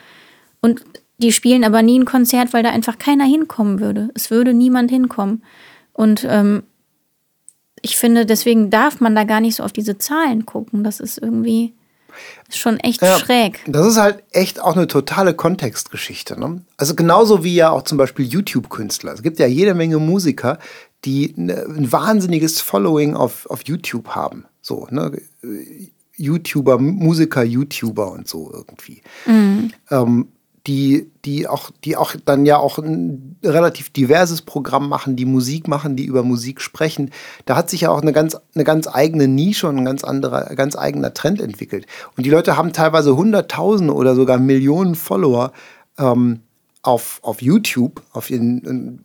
Speaker 2: und die spielen aber nie ein Konzert, weil da einfach keiner hinkommen würde. Es würde niemand hinkommen. Und ähm, ich finde, deswegen darf man da gar nicht so auf diese Zahlen gucken. Das ist irgendwie schon echt ja, schräg.
Speaker 1: Das ist halt echt auch eine totale Kontextgeschichte. Ne? Also genauso wie ja auch zum Beispiel YouTube-Künstler. Es gibt ja jede Menge Musiker, die ein wahnsinniges Following auf, auf YouTube haben. So, ne? YouTuber, Musiker, YouTuber und so irgendwie. Mhm. Ähm, die, die, auch, die auch dann ja auch ein relativ diverses Programm machen, die Musik machen, die über Musik sprechen. Da hat sich ja auch eine ganz, eine ganz eigene Nische und ein ganz anderer, ganz eigener Trend entwickelt. Und die Leute haben teilweise Hunderttausende oder sogar Millionen Follower ähm, auf, auf YouTube, auf ihren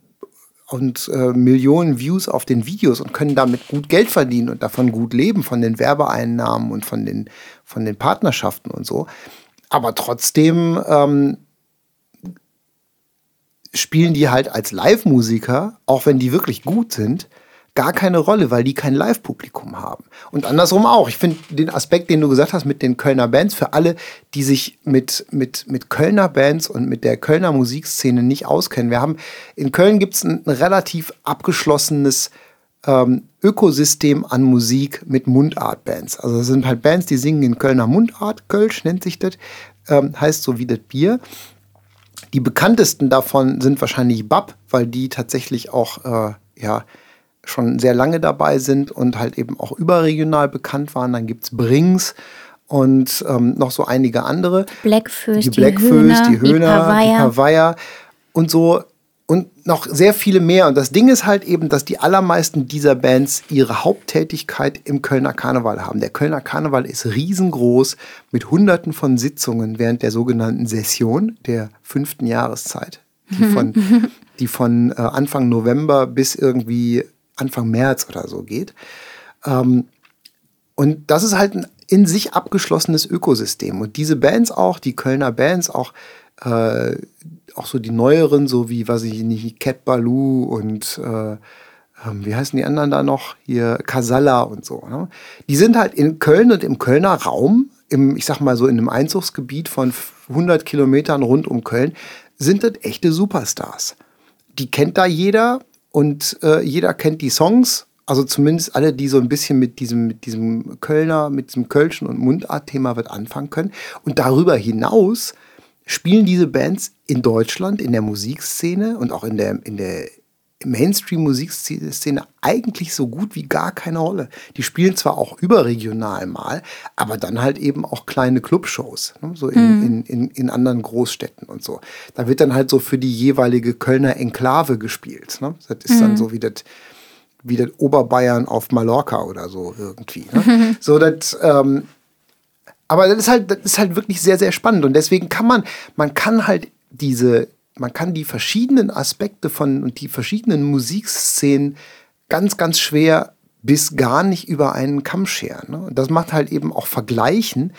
Speaker 1: und äh, Millionen Views auf den Videos und können damit gut Geld verdienen und davon gut leben, von den Werbeeinnahmen und von den, von den Partnerschaften und so. Aber trotzdem ähm, spielen die halt als Live-Musiker, auch wenn die wirklich gut sind, gar keine Rolle, weil die kein Live-Publikum haben. Und andersrum auch. Ich finde den Aspekt, den du gesagt hast mit den Kölner Bands, für alle, die sich mit, mit, mit Kölner Bands und mit der Kölner Musikszene nicht auskennen. Wir haben in Köln gibt es ein, ein, relativ abgeschlossenes ähm, Ökosystem an Musik mit Mundartbands. Also das sind halt Bands, die singen in Kölner Mundart, Kölsch nennt sich das, ähm, heißt so wie das Bier. Die bekanntesten davon sind wahrscheinlich Bab, weil die tatsächlich auch äh, ja, schon sehr lange dabei sind und halt eben auch überregional bekannt waren. Dann gibt es Brings und ähm, noch so einige andere.
Speaker 2: Blackfist,
Speaker 1: die, Blackfist, die Höhner, die Pavaya und so und noch sehr viele mehr. Und das Ding ist halt eben, dass die allermeisten dieser Bands ihre Haupttätigkeit im Kölner Karneval haben. Der Kölner Karneval ist riesengroß mit Hunderten von Sitzungen während der sogenannten Session der fünften Jahreszeit, die von, die von äh, Anfang November bis irgendwie Anfang März oder so geht. Ähm, und das ist halt ein in sich abgeschlossenes Ökosystem. Und diese Bands auch, die Kölner Bands, auch äh, auch so die neueren, so wie, weiß ich nicht, Cat Baloo und äh, ähm, wie heißen die anderen da noch? Hier Casalla und so. Ne? Die sind halt in Köln und im Kölner Raum, im, ich sag mal so in einem Einzugsgebiet von 100 Kilometern rund um Köln, sind das echte Superstars. Die kennt da jeder und äh, jeder kennt die Songs. Also zumindest alle, die so ein bisschen mit diesem, mit diesem Kölner, mit diesem Kölschen und Mundart-Thema wird anfangen können. Und darüber hinaus spielen diese Bands in Deutschland, in der Musikszene und auch in der, in der Mainstream-Musikszene eigentlich so gut wie gar keine Rolle. Die spielen zwar auch überregional mal, aber dann halt eben auch kleine Clubshows, ne? so in, mhm. in, in, in, anderen Großstädten und so. Da wird dann halt so für die jeweilige Kölner Enklave gespielt. Ne? Das ist mhm. dann so wie das wie das Oberbayern auf Mallorca oder so irgendwie. Ne? so, das, ähm, aber das ist halt, das ist halt wirklich sehr, sehr spannend. Und deswegen kann man, man kann halt diese, man kann die verschiedenen Aspekte von und die verschiedenen Musikszenen ganz, ganz schwer bis gar nicht über einen Kamm scheren. Ne? Und das macht halt eben auch Vergleichen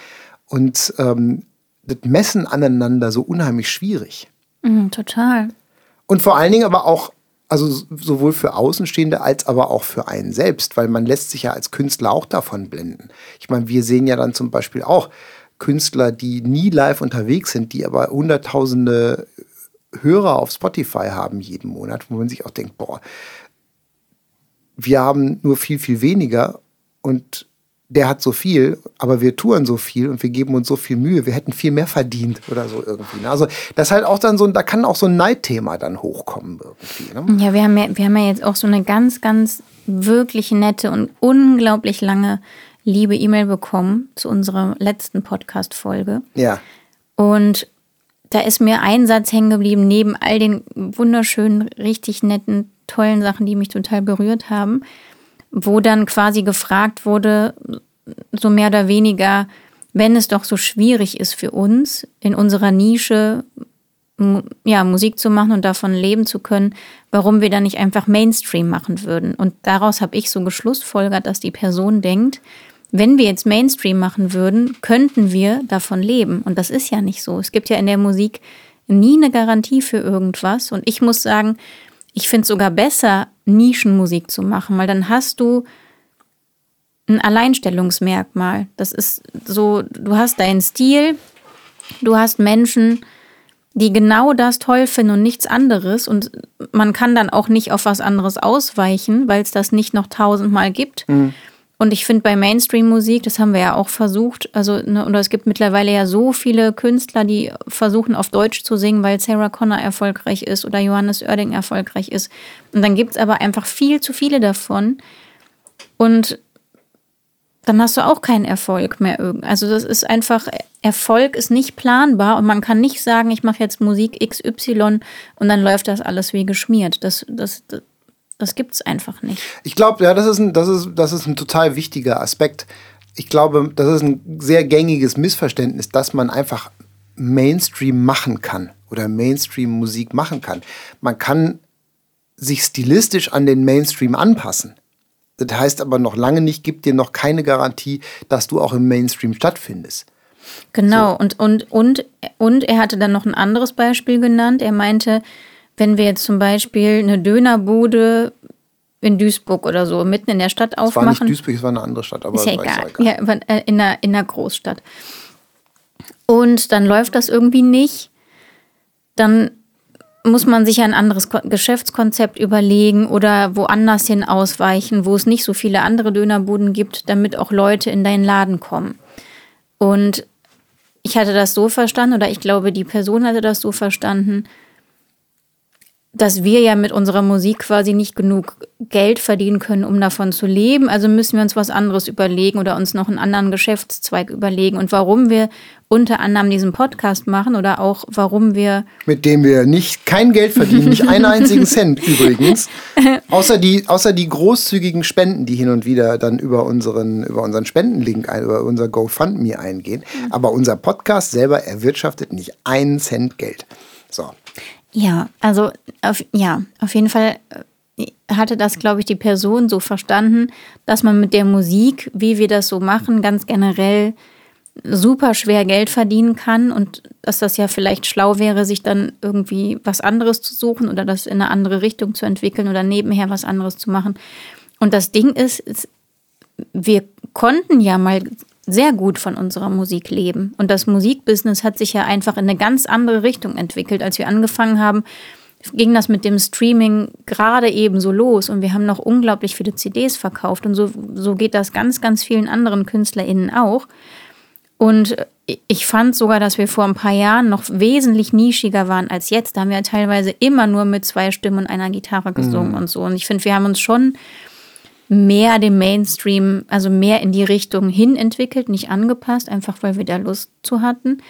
Speaker 1: und ähm, das Messen aneinander so unheimlich schwierig.
Speaker 2: Mhm, total.
Speaker 1: Und vor allen Dingen aber auch also sowohl für Außenstehende als aber auch für einen selbst, weil man lässt sich ja als Künstler auch davon blenden. Ich meine, wir sehen ja dann zum Beispiel auch Künstler, die nie live unterwegs sind, die aber hunderttausende Hörer auf Spotify haben jeden Monat, wo man sich auch denkt, boah, wir haben nur viel, viel weniger und der hat so viel, aber wir touren so viel und wir geben uns so viel Mühe, wir hätten viel mehr verdient oder so irgendwie. Ne? Also das ist halt auch dann so, da kann auch so ein Neidthema dann hochkommen irgendwie.
Speaker 2: Ne? Ja, wir haben ja, wir haben ja jetzt auch so eine ganz, ganz wirklich nette und unglaublich lange liebe E-Mail bekommen zu unserer letzten Podcast-Folge.
Speaker 1: Ja.
Speaker 2: Und da ist mir ein Satz hängen geblieben, neben all den wunderschönen, richtig netten, tollen Sachen, die mich total berührt haben wo dann quasi gefragt wurde, so mehr oder weniger, wenn es doch so schwierig ist für uns, in unserer Nische ja, Musik zu machen und davon leben zu können, warum wir dann nicht einfach Mainstream machen würden. Und daraus habe ich so geschlussfolgert, dass die Person denkt, wenn wir jetzt Mainstream machen würden, könnten wir davon leben. Und das ist ja nicht so. Es gibt ja in der Musik nie eine Garantie für irgendwas. Und ich muss sagen, ich finde es sogar besser, Nischenmusik zu machen, weil dann hast du ein Alleinstellungsmerkmal. Das ist so, du hast deinen Stil, du hast Menschen, die genau das toll finden und nichts anderes. Und man kann dann auch nicht auf was anderes ausweichen, weil es das nicht noch tausendmal gibt. Mhm. Und ich finde bei Mainstream-Musik, das haben wir ja auch versucht, also, ne, oder es gibt mittlerweile ja so viele Künstler, die versuchen auf Deutsch zu singen, weil Sarah Connor erfolgreich ist oder Johannes Oerding erfolgreich ist. Und dann gibt es aber einfach viel zu viele davon. Und dann hast du auch keinen Erfolg mehr. Also das ist einfach, Erfolg ist nicht planbar und man kann nicht sagen, ich mache jetzt Musik XY und dann läuft das alles wie geschmiert. Das, das, das gibt es einfach nicht.
Speaker 1: Ich glaube, ja, das ist, ein, das, ist, das ist ein total wichtiger Aspekt. Ich glaube, das ist ein sehr gängiges Missverständnis, dass man einfach Mainstream machen kann oder Mainstream-Musik machen kann. Man kann sich stilistisch an den Mainstream anpassen. Das heißt aber noch lange nicht, gibt dir noch keine Garantie, dass du auch im Mainstream stattfindest.
Speaker 2: Genau, so. und, und, und, und er hatte dann noch ein anderes Beispiel genannt. Er meinte, wenn wir jetzt zum Beispiel eine Dönerbude in Duisburg oder so, mitten in der Stadt aufmachen.
Speaker 1: Es war nicht Duisburg, es war eine andere Stadt, aber
Speaker 2: ist ja egal. egal. Ja, äh, in einer, in einer Großstadt. Und dann läuft das irgendwie nicht. Dann muss man sich ein anderes Geschäftskonzept überlegen oder woanders hin ausweichen, wo es nicht so viele andere Dönerbuden gibt, damit auch Leute in deinen Laden kommen. Und ich hatte das so verstanden, oder ich glaube, die Person hatte das so verstanden, dass wir ja mit unserer Musik quasi nicht genug Geld verdienen können, um davon zu leben. Also müssen wir uns was anderes überlegen oder uns noch einen anderen Geschäftszweig überlegen. Und warum wir unter anderem diesen Podcast machen oder auch warum wir.
Speaker 1: Mit dem wir nicht kein Geld verdienen, nicht einen einzigen Cent übrigens. Außer die, außer die großzügigen Spenden, die hin und wieder dann über unseren, über unseren Spendenlink, über unser GoFundMe eingehen. Aber unser Podcast selber erwirtschaftet nicht einen Cent Geld. So.
Speaker 2: Ja, also auf, ja, auf jeden Fall äh, hatte das, glaube ich, die Person so verstanden, dass man mit der Musik, wie wir das so machen, ganz generell super schwer Geld verdienen kann und dass das ja vielleicht schlau wäre, sich dann irgendwie was anderes zu suchen oder das in eine andere Richtung zu entwickeln oder nebenher was anderes zu machen. Und das Ding ist, ist wir konnten ja mal sehr gut von unserer Musik leben. Und das Musikbusiness hat sich ja einfach in eine ganz andere Richtung entwickelt. Als wir angefangen haben, ging das mit dem Streaming gerade eben so los und wir haben noch unglaublich viele CDs verkauft und so, so geht das ganz, ganz vielen anderen KünstlerInnen auch. Und ich fand sogar, dass wir vor ein paar Jahren noch wesentlich nischiger waren als jetzt. Da haben wir ja teilweise immer nur mit zwei Stimmen und einer Gitarre gesungen mhm. und so. Und ich finde, wir haben uns schon mehr dem Mainstream, also mehr in die Richtung hin entwickelt, nicht angepasst, einfach weil wir da Lust zu hatten.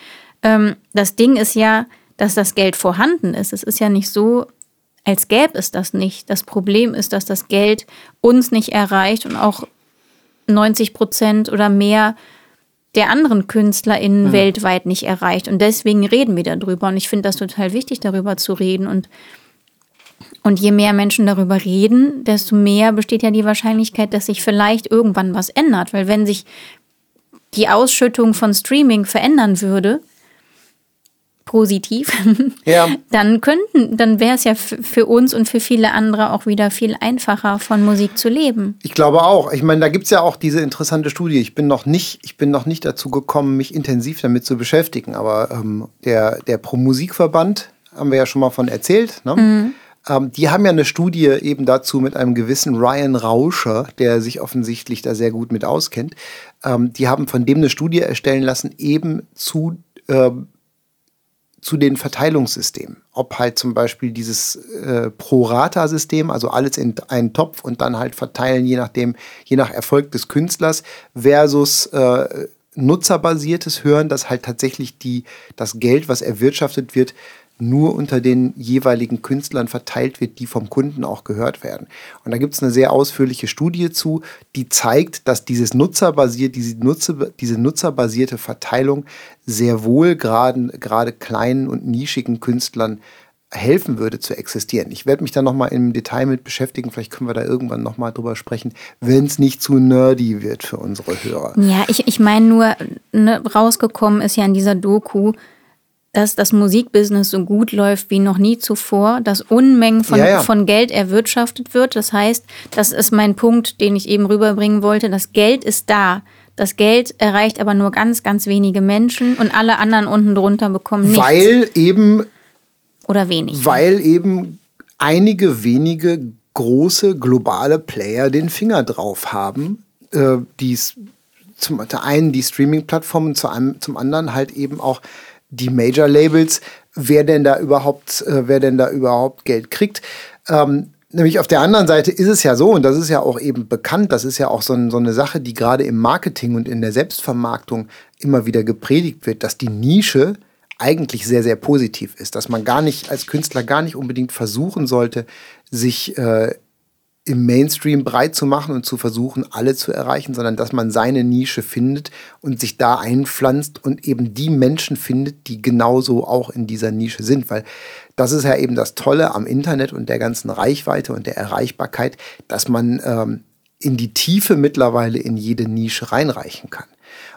Speaker 2: Ähm, das Ding ist ja, dass das Geld vorhanden ist. Es ist ja nicht so, als gäbe es das nicht. Das Problem ist, dass das Geld uns nicht erreicht und auch 90 Prozent oder mehr der anderen KünstlerInnen mhm. weltweit nicht erreicht. Und deswegen reden wir darüber. Und ich finde das total wichtig, darüber zu reden. Und und je mehr Menschen darüber reden, desto mehr besteht ja die Wahrscheinlichkeit, dass sich vielleicht irgendwann was ändert. Weil wenn sich die Ausschüttung von Streaming verändern würde, positiv, ja. dann könnten, dann wäre es ja für uns und für viele andere auch wieder viel einfacher, von Musik zu leben.
Speaker 1: Ich glaube auch. Ich meine, da gibt es ja auch diese interessante Studie. Ich bin noch nicht, ich bin noch nicht dazu gekommen, mich intensiv damit zu beschäftigen. Aber ähm, der, der Pro Musikverband, haben wir ja schon mal von erzählt, ne? Mhm ähm, die haben ja eine Studie eben dazu mit einem gewissen Ryan Rauscher, der sich offensichtlich da sehr gut mit auskennt. Ähm, die haben von dem eine Studie erstellen lassen, eben zu, äh, zu den Verteilungssystemen. Ob halt zum Beispiel dieses äh, Pro-Rata-System, also alles in einen Topf und dann halt verteilen, je nachdem, je nach Erfolg des Künstlers, versus äh, nutzerbasiertes Hören, dass halt tatsächlich die, das Geld, was erwirtschaftet wird, nur unter den jeweiligen Künstlern verteilt wird, die vom Kunden auch gehört werden. Und da gibt es eine sehr ausführliche Studie zu, die zeigt, dass dieses Nutzerbasiert, diese, Nutzer, diese nutzerbasierte Verteilung sehr wohl gerade kleinen und nischigen Künstlern helfen würde zu existieren. Ich werde mich da nochmal im Detail mit beschäftigen. Vielleicht können wir da irgendwann nochmal drüber sprechen, wenn es nicht zu nerdy wird für unsere Hörer.
Speaker 2: Ja, ich, ich meine nur, ne, rausgekommen ist ja in dieser Doku, dass das Musikbusiness so gut läuft wie noch nie zuvor, dass Unmengen von, ja, ja. von Geld erwirtschaftet wird. Das heißt, das ist mein Punkt, den ich eben rüberbringen wollte. Das Geld ist da. Das Geld erreicht aber nur ganz, ganz wenige Menschen und alle anderen unten drunter bekommen nichts.
Speaker 1: Weil eben.
Speaker 2: Oder wenig.
Speaker 1: Weil eben einige wenige große globale Player den Finger drauf haben, äh, die zum einen die Streaming-Plattformen, zum anderen halt eben auch die Major-Labels, wer denn da überhaupt, äh, wer denn da überhaupt Geld kriegt. Ähm, nämlich auf der anderen Seite ist es ja so, und das ist ja auch eben bekannt, das ist ja auch so, ein, so eine Sache, die gerade im Marketing und in der Selbstvermarktung immer wieder gepredigt wird, dass die Nische eigentlich sehr, sehr positiv ist, dass man gar nicht als Künstler gar nicht unbedingt versuchen sollte, sich äh, im Mainstream breit zu machen und zu versuchen, alle zu erreichen, sondern dass man seine Nische findet und sich da einpflanzt und eben die Menschen findet, die genauso auch in dieser Nische sind. Weil das ist ja eben das Tolle am Internet und der ganzen Reichweite und der Erreichbarkeit, dass man ähm, in die Tiefe mittlerweile in jede Nische reinreichen kann.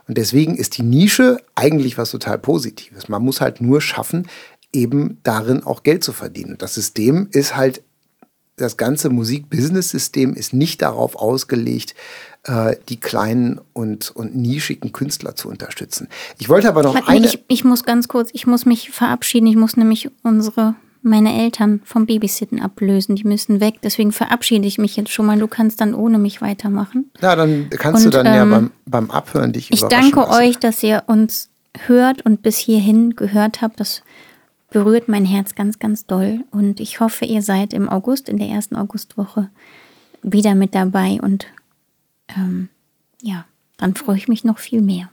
Speaker 1: Und deswegen ist die Nische eigentlich was total Positives. Man muss halt nur schaffen, eben darin auch Geld zu verdienen. Und das System ist halt das ganze Musik-Business-System ist nicht darauf ausgelegt, äh, die kleinen und, und nischigen Künstler zu unterstützen. Ich wollte aber noch Warte, eine.
Speaker 2: Ich, ich muss ganz kurz, ich muss mich verabschieden. Ich muss nämlich unsere meine Eltern vom Babysitten ablösen. Die müssen weg. Deswegen verabschiede ich mich jetzt schon mal. Du kannst dann ohne mich weitermachen.
Speaker 1: Ja, dann kannst und, du dann ähm, ja beim, beim Abhören dich
Speaker 2: Ich danke lassen. euch, dass ihr uns hört und bis hierhin gehört habt. Das berührt mein Herz ganz, ganz doll. Und ich hoffe, ihr seid im August, in der ersten Augustwoche, wieder mit dabei. Und ähm, ja, dann freue ich mich noch viel mehr.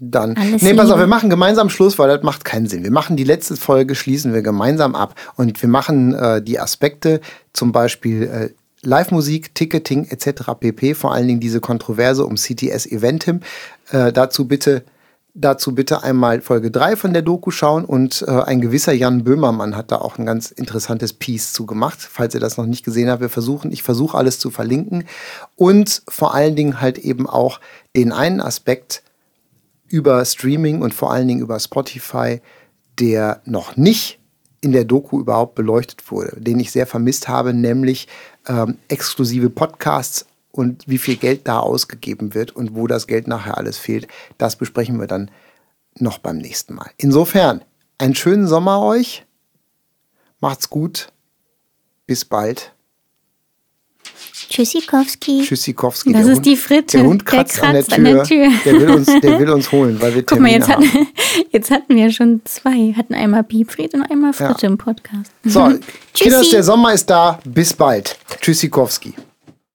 Speaker 1: Dann. Alles nee, pass auf, wir machen gemeinsam Schluss, weil das macht keinen Sinn. Wir machen die letzte Folge, schließen wir gemeinsam ab. Und wir machen äh, die Aspekte, zum Beispiel äh, Live-Musik, Ticketing etc. pp. Vor allen Dingen diese Kontroverse um CTS Eventim. Äh, dazu bitte Dazu bitte einmal Folge 3 von der Doku schauen und äh, ein gewisser Jan Böhmermann hat da auch ein ganz interessantes Piece zu gemacht. Falls ihr das noch nicht gesehen habt, wir versuchen, ich versuche alles zu verlinken und vor allen Dingen halt eben auch den einen Aspekt über Streaming und vor allen Dingen über Spotify, der noch nicht in der Doku überhaupt beleuchtet wurde, den ich sehr vermisst habe, nämlich ähm, exklusive Podcasts und wie viel Geld da ausgegeben wird und wo das Geld nachher alles fehlt, das besprechen wir dann noch beim nächsten Mal. Insofern, einen schönen Sommer euch. Macht's gut. Bis bald.
Speaker 2: Tschüssikowski.
Speaker 1: Tschüssikowski.
Speaker 2: Das ist Hund, die Fritte.
Speaker 1: Der Hund kratzt, der kratzt an, der Tür. an, der Tür. Der will uns, der will uns holen, weil wir
Speaker 2: Guck mal, jetzt, hatten, jetzt hatten wir schon zwei. Hatten einmal Piepfried und einmal Fritte ja. im Podcast.
Speaker 1: So, Kinders, der Sommer ist da. Bis bald. Tschüssikowski.